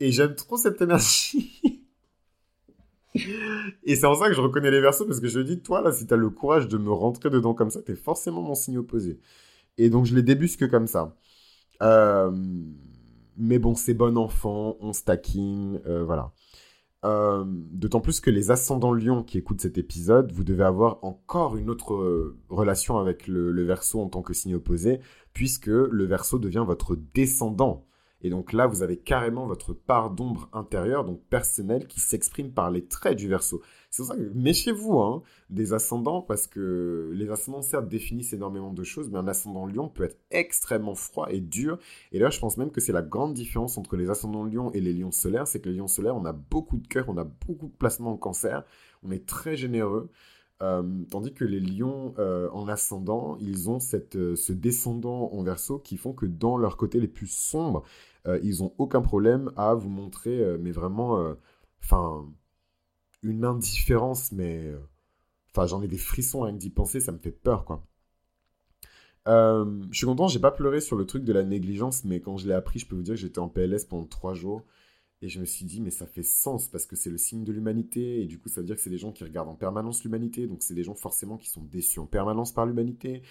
Et j'aime trop cette énergie. [laughs] [laughs] Et c'est en ça que je reconnais les versos parce que je dis, toi là, si t'as le courage de me rentrer dedans comme ça, t'es forcément mon signe opposé. Et donc je les débusque comme ça. Euh, mais bon, c'est bon enfant, on stacking, euh, voilà. Euh, d'autant plus que les ascendants lions qui écoutent cet épisode, vous devez avoir encore une autre relation avec le, le verso en tant que signe opposé, puisque le verso devient votre descendant. Et donc là, vous avez carrément votre part d'ombre intérieure, donc personnelle, qui s'exprime par les traits du verso. C'est pour ça que méfiez-vous hein, des ascendants, parce que les ascendants, certes, définissent énormément de choses, mais un ascendant lion peut être extrêmement froid et dur. Et là, je pense même que c'est la grande différence entre les ascendants lions et les lions solaires, c'est que les lions solaires, on a beaucoup de cœur, on a beaucoup de placements en cancer, on est très généreux. Euh, tandis que les lions euh, en ascendant, ils ont cette, euh, ce descendant en verso qui font que dans leur côté les plus sombres, euh, ils ont aucun problème à vous montrer, euh, mais vraiment, euh, enfin, une indifférence, mais, enfin, j'en ai des frissons rien d'y penser, ça me fait peur, quoi. je suis content, j'ai pas pleuré sur le truc de la négligence, mais quand je l'ai appris, je peux vous dire que j'étais en PLS pendant trois jours. Et je me suis dit, mais ça fait sens parce que c'est le signe de l'humanité. Et du coup, ça veut dire que c'est des gens qui regardent en permanence l'humanité. Donc, c'est des gens forcément qui sont déçus en permanence par l'humanité.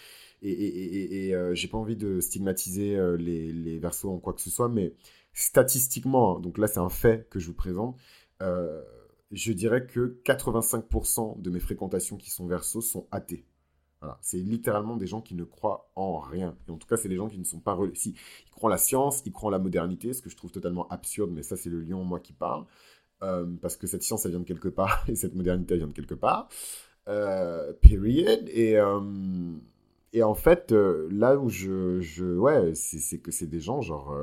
Et, et, et, euh, j'ai pas envie de stigmatiser euh, les, les versos en quoi que ce soit, mais statistiquement, hein, donc là, c'est un fait que je vous présente. Euh, je dirais que 85% de mes fréquentations qui sont versos sont athées. C'est littéralement des gens qui ne croient en rien. Et en tout cas, c'est des gens qui ne sont pas... Si, ils croient en la science, ils croient en la modernité, ce que je trouve totalement absurde, mais ça, c'est le lion, moi, qui parle. Euh, parce que cette science, elle vient de quelque part, [laughs] et cette modernité, elle vient de quelque part. Euh, period. Et, euh, en fait, là où je... je ouais, c'est que c'est des gens, genre...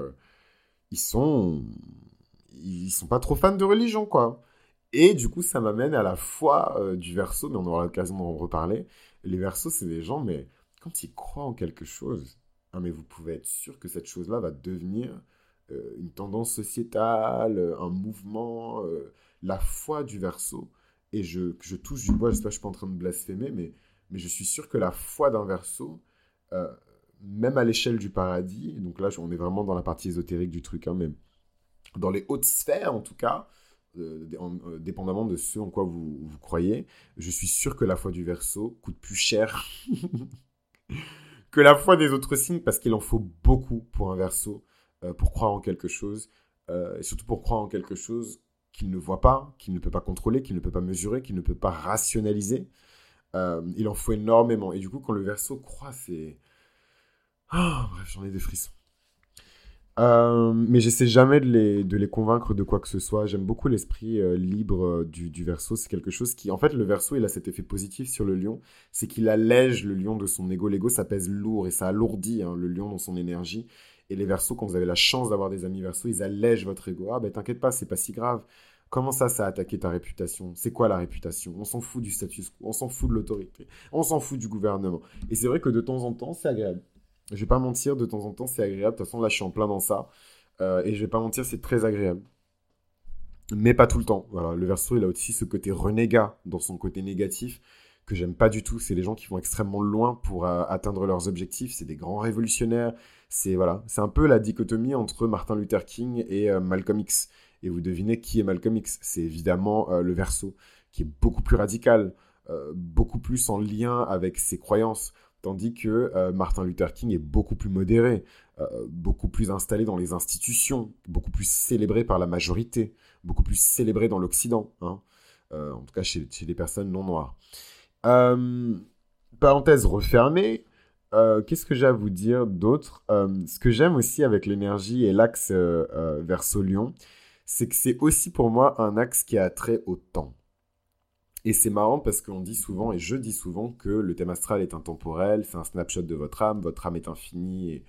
ils sont... Ils sont pas trop fans de religion, quoi. Et du coup, ça m'amène à la foi du verso, mais on aura l'occasion d'en reparler. Les versos, c'est des gens, mais quand ils croient en quelque chose, ah, mais vous pouvez être sûr que cette chose-là va devenir euh, une tendance sociétale, un mouvement, euh, la foi du verso. Et je, je touche du bois, je ne suis pas en train de blasphémer, mais, mais je suis sûr que la foi d'un verso, euh, même à l'échelle du paradis, donc là on est vraiment dans la partie ésotérique du truc, hein, mais dans les hautes sphères en tout cas, dépendamment de ce en quoi vous, croyez, je suis sûr que la foi du verso coûte plus cher [laughs] que la foi des autres signes parce qu'il en faut beaucoup pour un verso euh, pour croire en quelque chose, euh, et surtout pour croire en quelque chose qu'il ne voit pas, qu'il ne peut pas contrôler, qu'il ne peut pas mesurer, qu'il ne peut pas rationaliser. Euh, il en faut énormément. Et du coup, quand le verso croit, c'est... Ah, bref, j'en ai des frissons. Mais j'essaie jamais de les, de les convaincre de quoi que ce soit. J'aime beaucoup l'esprit libre du, du, verso. C'est quelque chose qui, en fait, le verso, il a cet effet positif sur le lion. C'est qu'il allège le lion de son ego. L'ego, ça pèse lourd et ça alourdit hein, le lion dans son énergie. Et les versos, quand vous avez la chance d'avoir des amis versos, ils allègent votre ego. Ah ben t'inquiète pas, c'est pas si grave. Comment ça, ça a attaqué ta réputation? C'est quoi la réputation? On s'en fout du status quo, on s'en fout de l'autorité, on s'en fout du gouvernement. Et c'est vrai que de temps en temps, c'est agréable. Je vais pas mentir, de temps en temps, c'est agréable. De toute façon, là, je suis en plein dans ça. Euh, et je vais pas mentir, c'est très agréable. Mais pas tout le temps. Voilà, le verso, il a aussi ce côté renégat dans son côté négatif que j'aime pas du tout. C'est les gens qui vont extrêmement loin pour euh, atteindre leurs objectifs. C'est des grands révolutionnaires. C'est voilà, c'est un peu la dichotomie entre Martin Luther King et euh, Malcolm X. Et vous devinez qui est Malcolm X C'est évidemment le verso, qui est beaucoup plus radical, beaucoup plus en lien avec ses croyances. Tandis que Martin Luther King est beaucoup plus modéré, beaucoup plus installé dans les institutions, beaucoup plus célébré par la majorité, beaucoup plus célébré dans l'Occident, hein. en tout cas chez, les personnes non noires. Euh, parenthèse refermée. Euh, qu'est-ce que j'ai à vous dire d'autre? Euh, Ce que j'aime aussi avec l'énergie et l'axe verso-lion, c'est que c'est aussi pour moi un axe qui a trait au temps. Et c'est marrant parce qu'on dit souvent, et je dis souvent, que le thème astral est intemporel, c'est un snapshot de votre âme, votre âme est infinie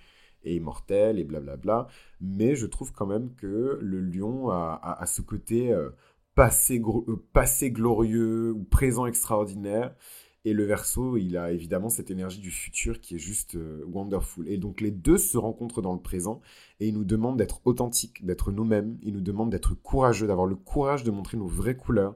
et, immortelle, et blablabla. Mais je trouve quand même que le lion a, ce côté passé, euh, passé glorieux ou présent extraordinaire. Et le verso, il a évidemment cette énergie du futur qui est juste euh, wonderful. Et donc les deux se rencontrent dans le présent et ils nous demandent d'être authentiques, d'être nous-mêmes. Ils nous demandent d'être courageux, d'avoir le courage de montrer nos vraies couleurs.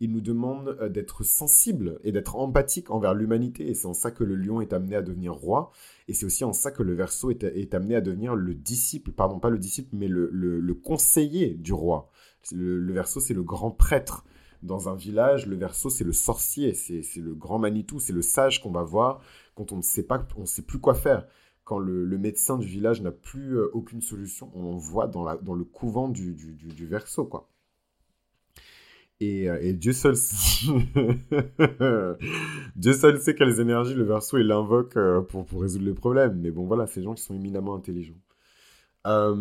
Ils nous demandent euh, d'être sensibles et d'être empathiques envers l'humanité. Et c'est en ça que le lion est amené à devenir roi. Et c'est aussi en ça que le verso est, amené à devenir le disciple, pardon, pas le disciple, mais le, le conseiller du roi. Le, verso, c'est le grand prêtre. Dans un village, le verso, c'est le sorcier, c'est le grand Manitou, c'est le sage qu'on va voir quand on ne sait pas, on sait plus quoi faire. Quand le, médecin du village n'a plus euh, aucune solution, on voit dans, la, dans le couvent du, du, verso, quoi. Et, euh, Dieu seul [laughs] Dieu seul sait quelles énergies le verso il invoque euh, pour, pour résoudre les problèmes. Mais bon, voilà, ces gens qui sont éminemment intelligents. Euh,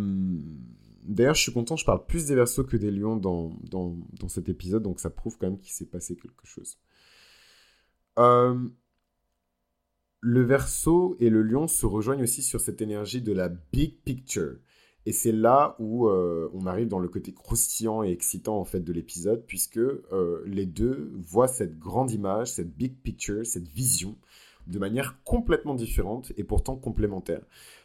D'ailleurs, je suis content, je parle plus des versos que des lions dans, dans, dans cet épisode, donc ça prouve quand même qu'il s'est passé quelque chose. Le verso et le lion se rejoignent aussi sur cette énergie de la big picture. Et c'est là où euh, on arrive dans le côté croustillant et excitant en fait de l'épisode, puisque euh, les deux voient cette grande image, cette big picture, cette vision, de manière complètement différente et pourtant complémentaire.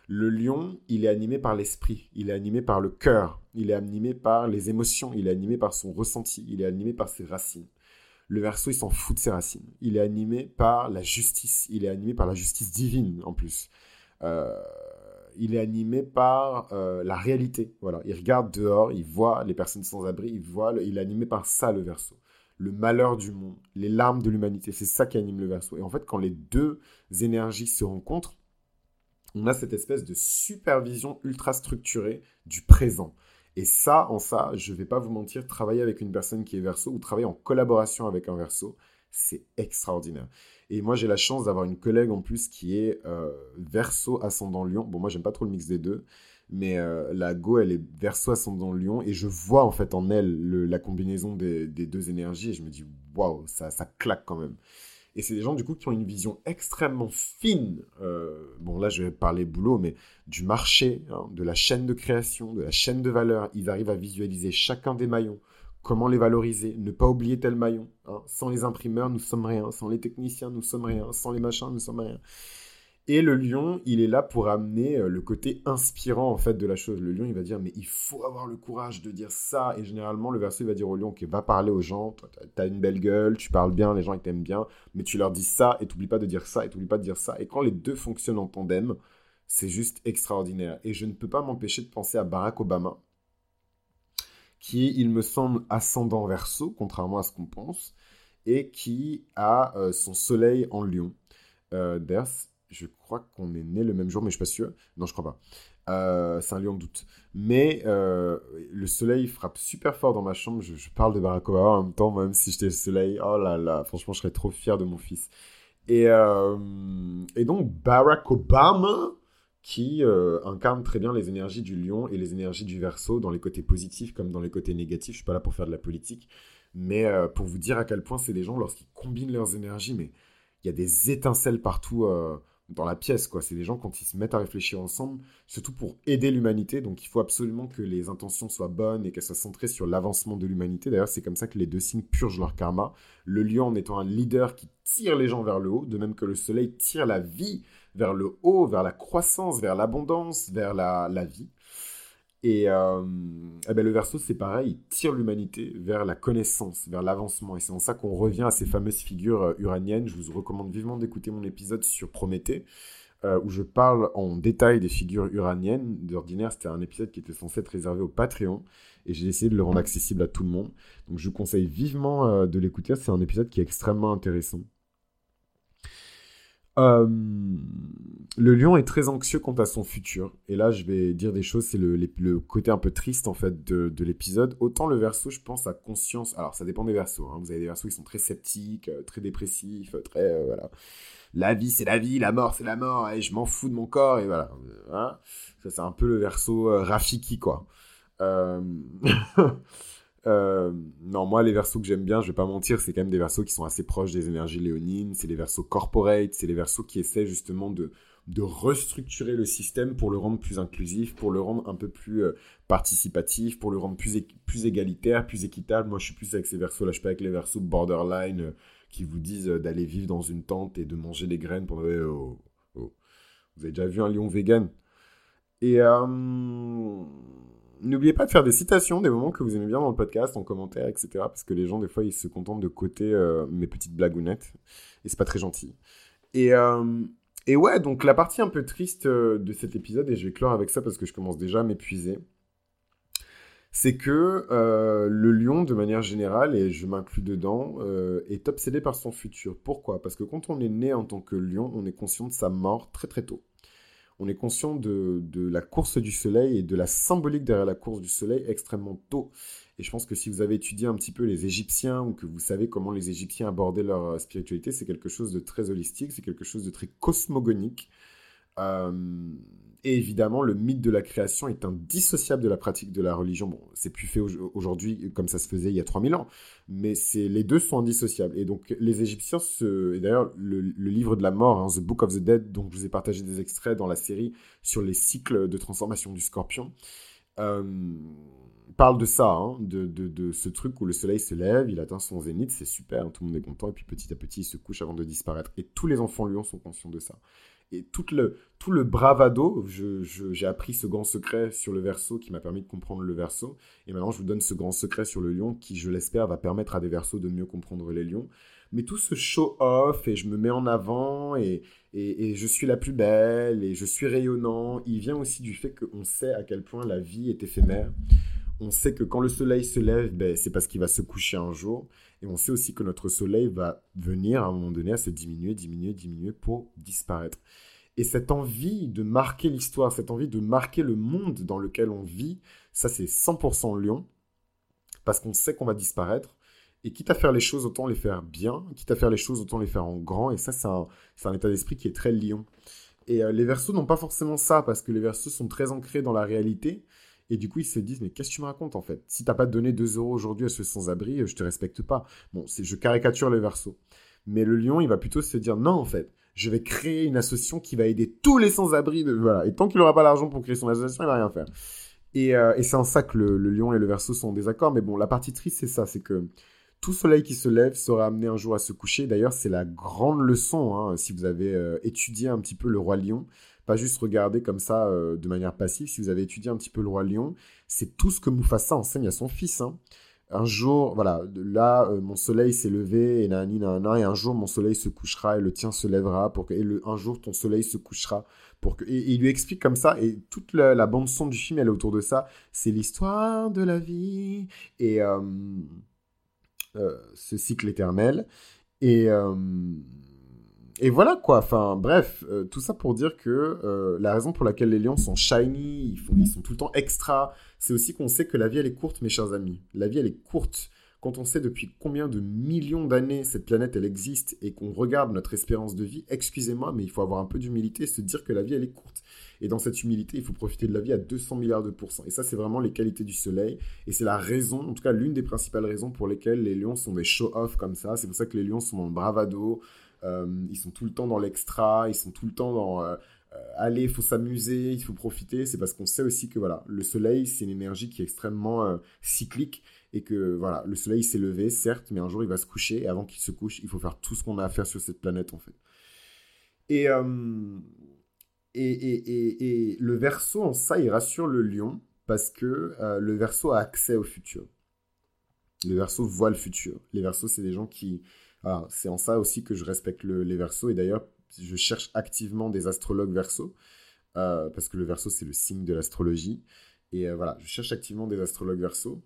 Le lion, il est animé par l'esprit, il est animé par le cœur, il est animé par les émotions, il est animé par son ressenti, il est animé par ses racines. Le verso, il s'en fout de ses racines. Il est animé par la justice, il est animé par la justice divine en plus. Euh, il est animé par euh, la réalité. Voilà, il regarde dehors, il voit les personnes sans abri, il voit, il est animé par ça le verso. Le malheur du monde, les larmes de l'humanité, c'est ça qui anime le verso. Et en fait, quand les deux énergies se rencontrent, on a cette espèce de supervision ultra structurée du présent. Et ça, en ça, je ne vais pas vous mentir, travailler avec une personne qui est verso ou travailler en collaboration avec un verso, c'est extraordinaire. Et moi, j'ai la chance d'avoir une collègue en plus qui est euh, verso ascendant lion. Bon, moi, j'aime pas trop le mix des deux, mais euh, la Go, elle est verso ascendant lion et je vois en fait en elle la combinaison des, deux énergies et je me dis, waouh, ça, ça claque quand même. Et c'est des gens, du coup, qui ont une vision extrêmement fine, euh, bon là je vais parler boulot, mais du marché, hein, de la chaîne de création, de la chaîne de valeur. Ils arrivent à visualiser chacun des maillons, comment les valoriser, ne pas oublier tel maillon. Hein. Sans les imprimeurs, nous sommes rien. Sans les techniciens, nous sommes rien. Sans les machins, nous sommes rien. Et le lion, il est là pour amener euh, le côté inspirant en fait de la chose. Le lion, il va dire mais il faut avoir le courage de dire ça. Et généralement, le verso, il va dire au lion ok, va parler aux gens. T'as une belle gueule, tu parles bien, les gens ils t'aiment bien, mais tu leur dis ça et t'oublies pas de dire ça et t'oublies pas de dire ça. Et quand les deux fonctionnent en tandem, c'est juste extraordinaire. Et je ne peux pas m'empêcher de penser à Barack Obama, qui est, il me semble, ascendant verso, contrairement à ce qu'on pense, et qui a euh, son soleil en lion. Euh, D'ailleurs, je crois qu'on est né le même jour, mais je suis pas sûr. Non, je crois pas. Euh, c'est un lion doute. Mais euh, le soleil frappe super fort dans ma chambre. Je, parle de Barack Obama en même temps, même si j'étais le soleil. Oh là là, franchement, je serais trop fier de mon fils. Et, euh, et donc, Barack Obama, qui incarne très bien les énergies du lion et les énergies du verso dans les côtés positifs comme dans les côtés négatifs. Je suis pas là pour faire de la politique, mais pour vous dire à quel point c'est des gens, lorsqu'ils combinent leurs énergies, mais il y a des étincelles partout dans la pièce, quoi. C'est des gens quand ils se mettent à réfléchir ensemble, surtout pour aider l'humanité. Donc il faut absolument que les intentions soient bonnes et qu'elles soient centrées sur l'avancement de l'humanité. D'ailleurs, c'est comme ça que les deux signes purgent leur karma. Le lion en étant un leader qui tire les gens vers le haut, de même que le soleil tire la vie vers le haut, vers la croissance, vers l'abondance, vers la, vie. Et, euh, eh ben le verso, c'est pareil, il tire l'humanité vers la connaissance, vers l'avancement. Et c'est en ça qu'on revient à ces fameuses figures euh, uraniennes. Je vous recommande vivement d'écouter mon épisode sur Prométhée, euh, où je parle en détail des figures uraniennes. D'ordinaire, c'était un épisode qui était censé être réservé au Patreon, et j'ai essayé de le rendre accessible à tout le monde. Donc je vous conseille vivement de l'écouter, c'est un épisode qui est extrêmement intéressant. Euh, le lion est très anxieux quant à son futur. Et là, je vais dire des choses, c'est le, côté un peu triste en fait de, de l'épisode. Autant le verso, je pense, a conscience. Alors, ça dépend des versos. Hein. Vous avez des versos qui sont très sceptiques, euh, très dépressifs, très. Euh, voilà. La vie, c'est la vie, la mort, c'est la mort, et je m'en fous de mon corps, et voilà. Hein? ça, c'est un peu le verso Rafiki, quoi. [laughs] Euh, non, moi, les versos que j'aime bien, je vais pas mentir, c'est quand même des versos qui sont assez proches des énergies léonines. C'est les versos corporate, c'est les versos qui essaient justement de, de restructurer le système pour le rendre plus inclusif, pour le rendre un peu plus euh, participatif, pour le rendre plus, plus égalitaire, plus équitable. Moi, je suis plus avec ces versos-là, je suis pas avec les versos borderline euh, qui vous disent d'aller vivre dans une tente et de manger des graines pendant... Oh, oh. Vous avez déjà vu un lion vegan? Et... N'oubliez pas de faire des citations des moments que vous aimez bien dans le podcast, en commentaire, etc. Parce que les gens, des fois, ils se contentent de côté euh, mes petites blagounettes. Et c'est pas très gentil. Et, euh, ouais, donc la partie un peu triste euh, de cet épisode, et je vais clore avec ça parce que je commence déjà à m'épuiser, c'est que le lion, de manière générale, et je m'inclus dedans, est obsédé par son futur. Pourquoi? Parce que quand on est né en tant que lion, on est conscient de sa mort très très tôt on est conscient de, la course du soleil et de la symbolique derrière la course du soleil extrêmement tôt. Et je pense que si vous avez étudié un petit peu les Égyptiens ou que vous savez comment les Égyptiens abordaient leur euh, spiritualité, c'est quelque chose de très holistique, c'est quelque chose de très cosmogonique. Euh, et évidemment, le mythe de la création est indissociable de la pratique de la religion. Bon, c'est plus fait aujourd'hui comme ça se faisait il y a 3000 ans, mais c'est les deux sont indissociables. Et donc, les Égyptiens, se... et d'ailleurs, le, livre de la mort, hein, The Book of the Dead, dont je vous ai partagé des extraits dans la série sur les cycles de transformation du scorpion, euh, parle de ça, hein, de, de, ce truc où le soleil se lève, il atteint son zénith, c'est super, tout le monde est content, et puis petit à petit, il se couche avant de disparaître. Et tous les enfants lions sont conscients de ça et tout le, tout le bravado, j'ai appris ce grand secret sur le verso qui m'a permis de comprendre le verso. Et maintenant, je vous donne ce grand secret sur le lion qui, je l'espère, va permettre à des versos de mieux comprendre les lions. Mais tout ce show-off et je me mets en avant et, et, je suis la plus belle et je suis rayonnant, il vient aussi du fait qu'on sait à quel point la vie est éphémère. On sait que quand le soleil se lève, ben, c'est parce qu'il va se coucher un jour. Et on sait aussi que notre soleil va venir à un moment donné à se diminuer, diminuer, diminuer pour disparaître. Et cette envie de marquer l'histoire, cette envie de marquer le monde dans lequel on vit, ça c'est 100% lion, parce qu'on sait qu'on va disparaître. Et quitte à faire les choses, autant les faire bien, quitte à faire les choses, autant les faire en grand. Et ça, c'est un, état d'esprit qui est très lion. Et euh, les versos n'ont pas forcément ça, parce que les versos sont très ancrés dans la réalité. Et du coup, ils se disent, mais qu'est-ce que tu me racontes en fait? Si t'as pas donné 2 euros aujourd'hui à ce sans-abri, je te respecte pas. Bon, je caricature les versos. Mais le lion, il va plutôt se dire, non en fait, je vais créer une association qui va aider tous les sans-abri. De... Voilà. Et tant qu'il n'aura pas l'argent pour créer son association, il va rien faire. Et, euh, c'est en ça que le, lion et le verso sont en désaccord. Mais bon, la partie triste, c'est ça, c'est que tout soleil qui se lève sera amené un jour à se coucher. D'ailleurs, c'est la grande leçon, hein, si vous avez euh, étudié un petit peu le roi lion, pas juste regarder comme ça euh, de manière passive, si vous avez étudié un petit peu le roi lion, c'est tout ce que Mufasa enseigne à son fils. Hein. Un jour, voilà, là, euh, mon soleil s'est levé, et nani, nana, et un jour, mon soleil se couchera, et le tien se lèvera, pour que, et le, un jour, ton soleil se couchera, pour que, et, il lui explique comme ça, et toute la, bande-son du film, elle est autour de ça, c'est l'histoire de la vie, et... Euh, ce cycle éternel. Et, et voilà quoi, enfin bref, euh, tout ça pour dire que la raison pour laquelle les lions sont shiny, ils, ils sont tout le temps extra, c'est aussi qu'on sait que la vie elle est courte mes chers amis. La vie elle est courte. Quand on sait depuis combien de millions d'années cette planète elle existe et qu'on regarde notre espérance de vie, excusez-moi, mais il faut avoir un peu d'humilité et se dire que la vie elle est courte. Et dans cette humilité, il faut profiter de la vie à 200 milliards de pourcents. Et ça, c'est vraiment les qualités du soleil. Et c'est la raison, en tout cas l'une des principales raisons pour lesquelles les lions sont des show-off comme ça. C'est pour ça que les lions sont dans le bravado. Euh, ils sont tout le temps dans l'extra. Ils sont tout le temps dans... Euh, euh, allez, il faut s'amuser, il faut profiter. C'est parce qu'on sait aussi que voilà, le soleil, c'est une énergie qui est extrêmement cyclique et que voilà, le soleil s'est levé, certes, mais un jour il va se coucher et avant qu'il se couche, il faut faire tout ce qu'on a à faire sur cette planète en fait. Et et, le verso, en ça, il rassure le lion parce que le verso a accès au futur. Le verso voit le futur. Les versos, c'est des gens qui... c'est en ça aussi que je respecte les versos. Et d'ailleurs, je cherche activement des astrologues verso. Euh, parce que le verso, c'est le signe de l'astrologie. Et euh, voilà, je cherche activement des astrologues verso.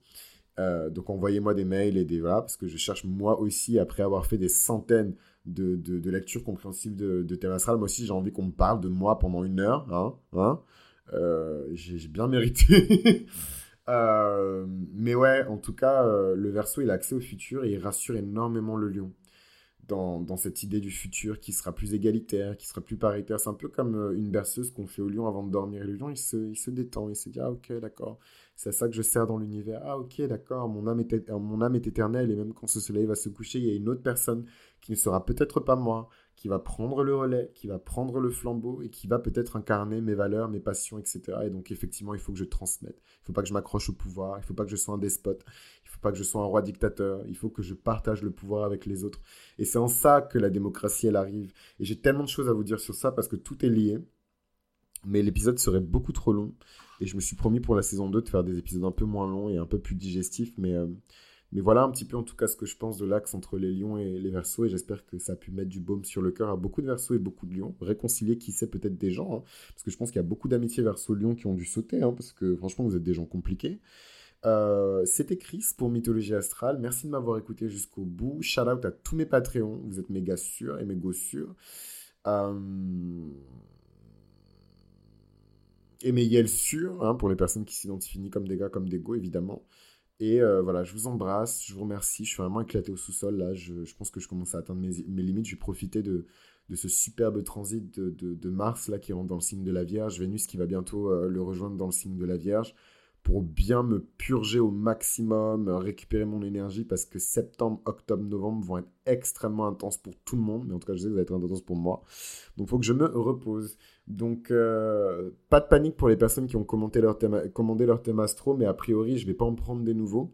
donc envoyez-moi des mails et des voilà, parce que je cherche moi aussi, après avoir fait des centaines de, de, lecture compréhensible de, de thème astral. Moi aussi, j'ai envie qu'on me parle de moi pendant une heure. Hein, hein euh, j'ai bien mérité. [laughs] Euh, mais ouais, en tout cas, euh, le verso, il a accès au futur et il rassure énormément le lion. Dans, dans, cette idée du futur qui sera plus égalitaire, qui sera plus paritaire. C'est un peu comme une berceuse qu'on fait au lion avant de dormir. Et le lion, il se, il se détend, il se dit Ah, ok, d'accord, c'est à ça que je sers dans l'univers. Ah, ok, d'accord, mon, mon âme est éternelle et même quand ce soleil va se coucher, il y a une autre personne qui ne sera peut-être pas moi, qui va prendre le relais, qui va prendre le flambeau et qui va peut-être incarner mes valeurs, mes passions, etc. Et donc effectivement, il faut que je transmette. Il ne faut pas que je m'accroche au pouvoir, il ne faut pas que je sois un despote, il ne faut pas que je sois un roi dictateur, il faut que je partage le pouvoir avec les autres. Et c'est en ça que la démocratie, elle arrive. Et j'ai tellement de choses à vous dire sur ça parce que tout est lié. Mais l'épisode serait beaucoup trop long. Et je me suis promis pour la saison 2 de faire des épisodes un peu moins longs et un peu plus digestifs. Mais... Euh, mais voilà un petit peu en tout cas ce que je pense de l'axe entre les lions et les versos et j'espère que ça a pu mettre du baume sur le cœur à beaucoup de versos et beaucoup de lions, réconcilier qui sait peut-être des gens, hein. parce que je pense qu'il y a beaucoup d'amitiés verso-lions qui ont dû sauter, hein, parce que franchement vous êtes des gens compliqués. Euh, c'était Chris pour Mythologie Astrale. Merci de m'avoir écouté jusqu'au bout. Shout out à tous mes Patreons. Vous êtes méga sûrs et méga sûrs. Euh... Et mes Yel sûrs, hein, pour les personnes qui s'identifient comme des gars comme des go, évidemment. Et euh, voilà, je vous embrasse, je vous remercie. Je suis vraiment éclaté au sous-sol là. Je, pense que je commence à atteindre mes, limites. Je vais profiter de, ce superbe transit de, de, Mars là qui rentre dans le signe de la Vierge, Vénus qui va bientôt euh, le rejoindre dans le signe de la Vierge pour bien me purger au maximum, récupérer mon énergie parce que septembre, octobre, novembre vont être extrêmement intenses pour tout le monde. Mais en tout cas, je sais que ça va être intense pour moi. Donc, il faut que je me repose. Donc, euh, pas de panique pour les personnes qui ont commandé leur thème astro, mais a priori, je vais pas en prendre des nouveaux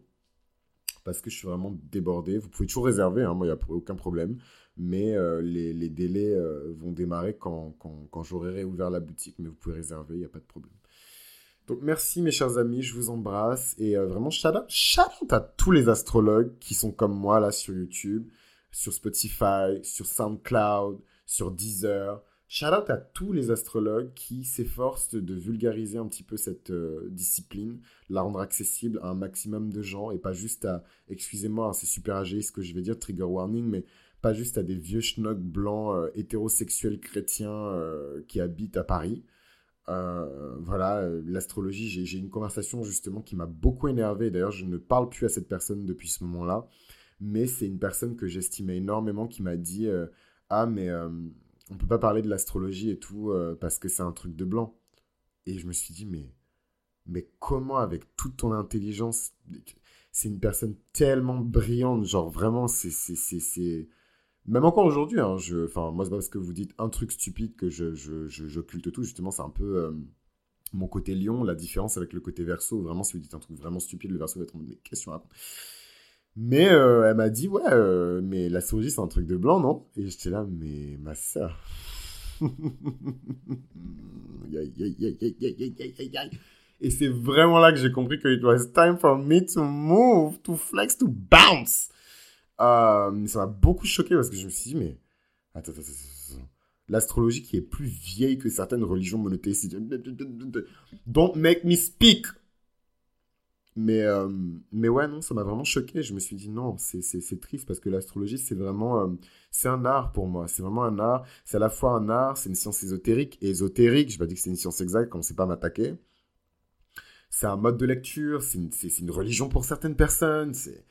parce que je suis vraiment débordé. Vous pouvez toujours réserver, hein, moi, il n'y a aucun problème. Mais euh, les, délais euh, vont démarrer quand j'aurai réouvert la boutique, mais vous pouvez réserver, il n'y a pas de problème. Donc merci mes chers amis, je vous embrasse et euh, vraiment shout out, shout out à tous les astrologues qui sont comme moi là sur YouTube, sur Spotify, sur SoundCloud, sur Deezer. Shout out à tous les astrologues qui s'efforcent de vulgariser un petit peu cette euh, discipline, la rendre accessible à un maximum de gens et pas juste à, excusez-moi, hein, c'est super âgé ce que je vais dire, trigger warning, mais pas juste à des vieux schnocks blancs euh, hétérosexuels chrétiens qui habitent à Paris. Euh, voilà, euh, l'astrologie, j'ai une conversation justement qui m'a beaucoup énervé. D'ailleurs, je ne parle plus à cette personne depuis ce moment-là. Mais c'est une personne que j'estimais énormément qui m'a dit euh, Ah, mais on peut pas parler de l'astrologie et tout parce que c'est un truc de blanc. Et je me suis dit Mais, mais comment, avec toute ton intelligence, c'est une personne tellement brillante, genre vraiment, c'est même encore aujourd'hui, hein, je, enfin, moi, c'est pas parce que vous dites un truc stupide que je, je, tout. Justement, c'est un peu euh, mon côté lion, la différence avec le côté verso. Vraiment, si vous dites un truc vraiment stupide, le verso va être en mais question Mais euh, elle m'a dit, ouais, euh, mais l'astrologie, c'est un truc de blanc, non? Et j'étais là, mais ma soeur. Et c'est vraiment là que j'ai compris que it was time for me to move, to flex, to bounce. Euh, ça m'a beaucoup choqué parce que je me suis dit, mais attends, attends, attends. L'astrologie qui est plus vieille que certaines religions monothéistes. Don't make me speak. Mais, euh, mais ouais, non, ça m'a vraiment choqué. Je me suis dit, non, c'est triste parce que l'astrologie, c'est vraiment. Euh, c'est un art pour moi. C'est vraiment un art. C'est à la fois un art, c'est une science ésotérique. Ésotérique, je vais pas dire que c'est une science exacte, sait pas m'attaquer. C'est un mode de lecture, c'est une, une, religion pour certaines personnes. C'est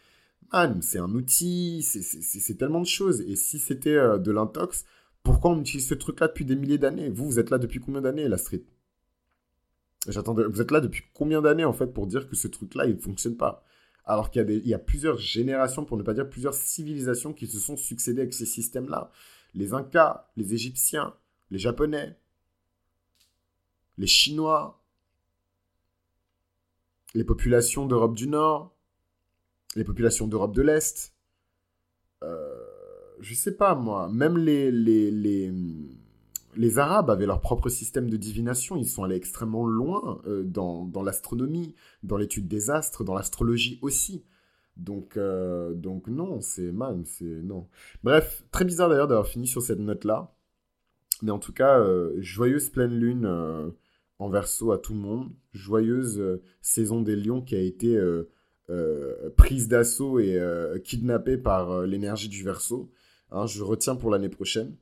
c'est un outil, c'est tellement de choses. Et si c'était euh, de l'intox, pourquoi on utilise ce truc-là depuis des milliers d'années? Vous, vous êtes là depuis combien d'années, la street? J'attendais. Vous êtes là depuis combien d'années en fait pour dire que ce truc-là il ne fonctionne pas? Alors qu'il y, a y a plusieurs générations, pour ne pas dire plusieurs civilisations qui se sont succédées avec ces systèmes-là. Les Incas, les Égyptiens, les Japonais, les Chinois, les populations d'Europe du Nord, les populations d'Europe de l'Est. Euh, je sais pas moi, même les, les, les les Arabes avaient leur propre système de divination. Ils sont allés extrêmement loin euh, dans, l'astronomie, dans l'étude des astres, dans l'astrologie aussi. Donc, euh, donc non, c'est man, c'est non. Bref, très bizarre d'ailleurs d'avoir fini sur cette note-là. Mais en tout cas, euh, joyeuse pleine lune en verso à tout le monde. Joyeuse saison des lions qui a été prise d'assaut et kidnappée par l'énergie du verso. Hein, je retiens pour l'année prochaine.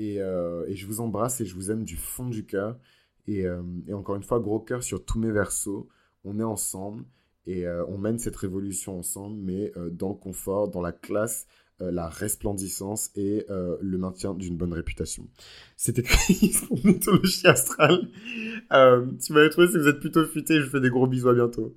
Euh, et, je vous embrasse et je vous aime du fond du cœur. Et, euh, encore une fois, gros cœur sur tous mes versos. On est ensemble et euh, on mène cette révolution ensemble, mais dans le confort, dans la classe, la resplendissance et le maintien d'une bonne réputation. C'était Chris pour [laughs] Mythologie Astrale. tu m'avez trouvé si vous êtes plutôt futé. Je vous fais des gros bisous à bientôt.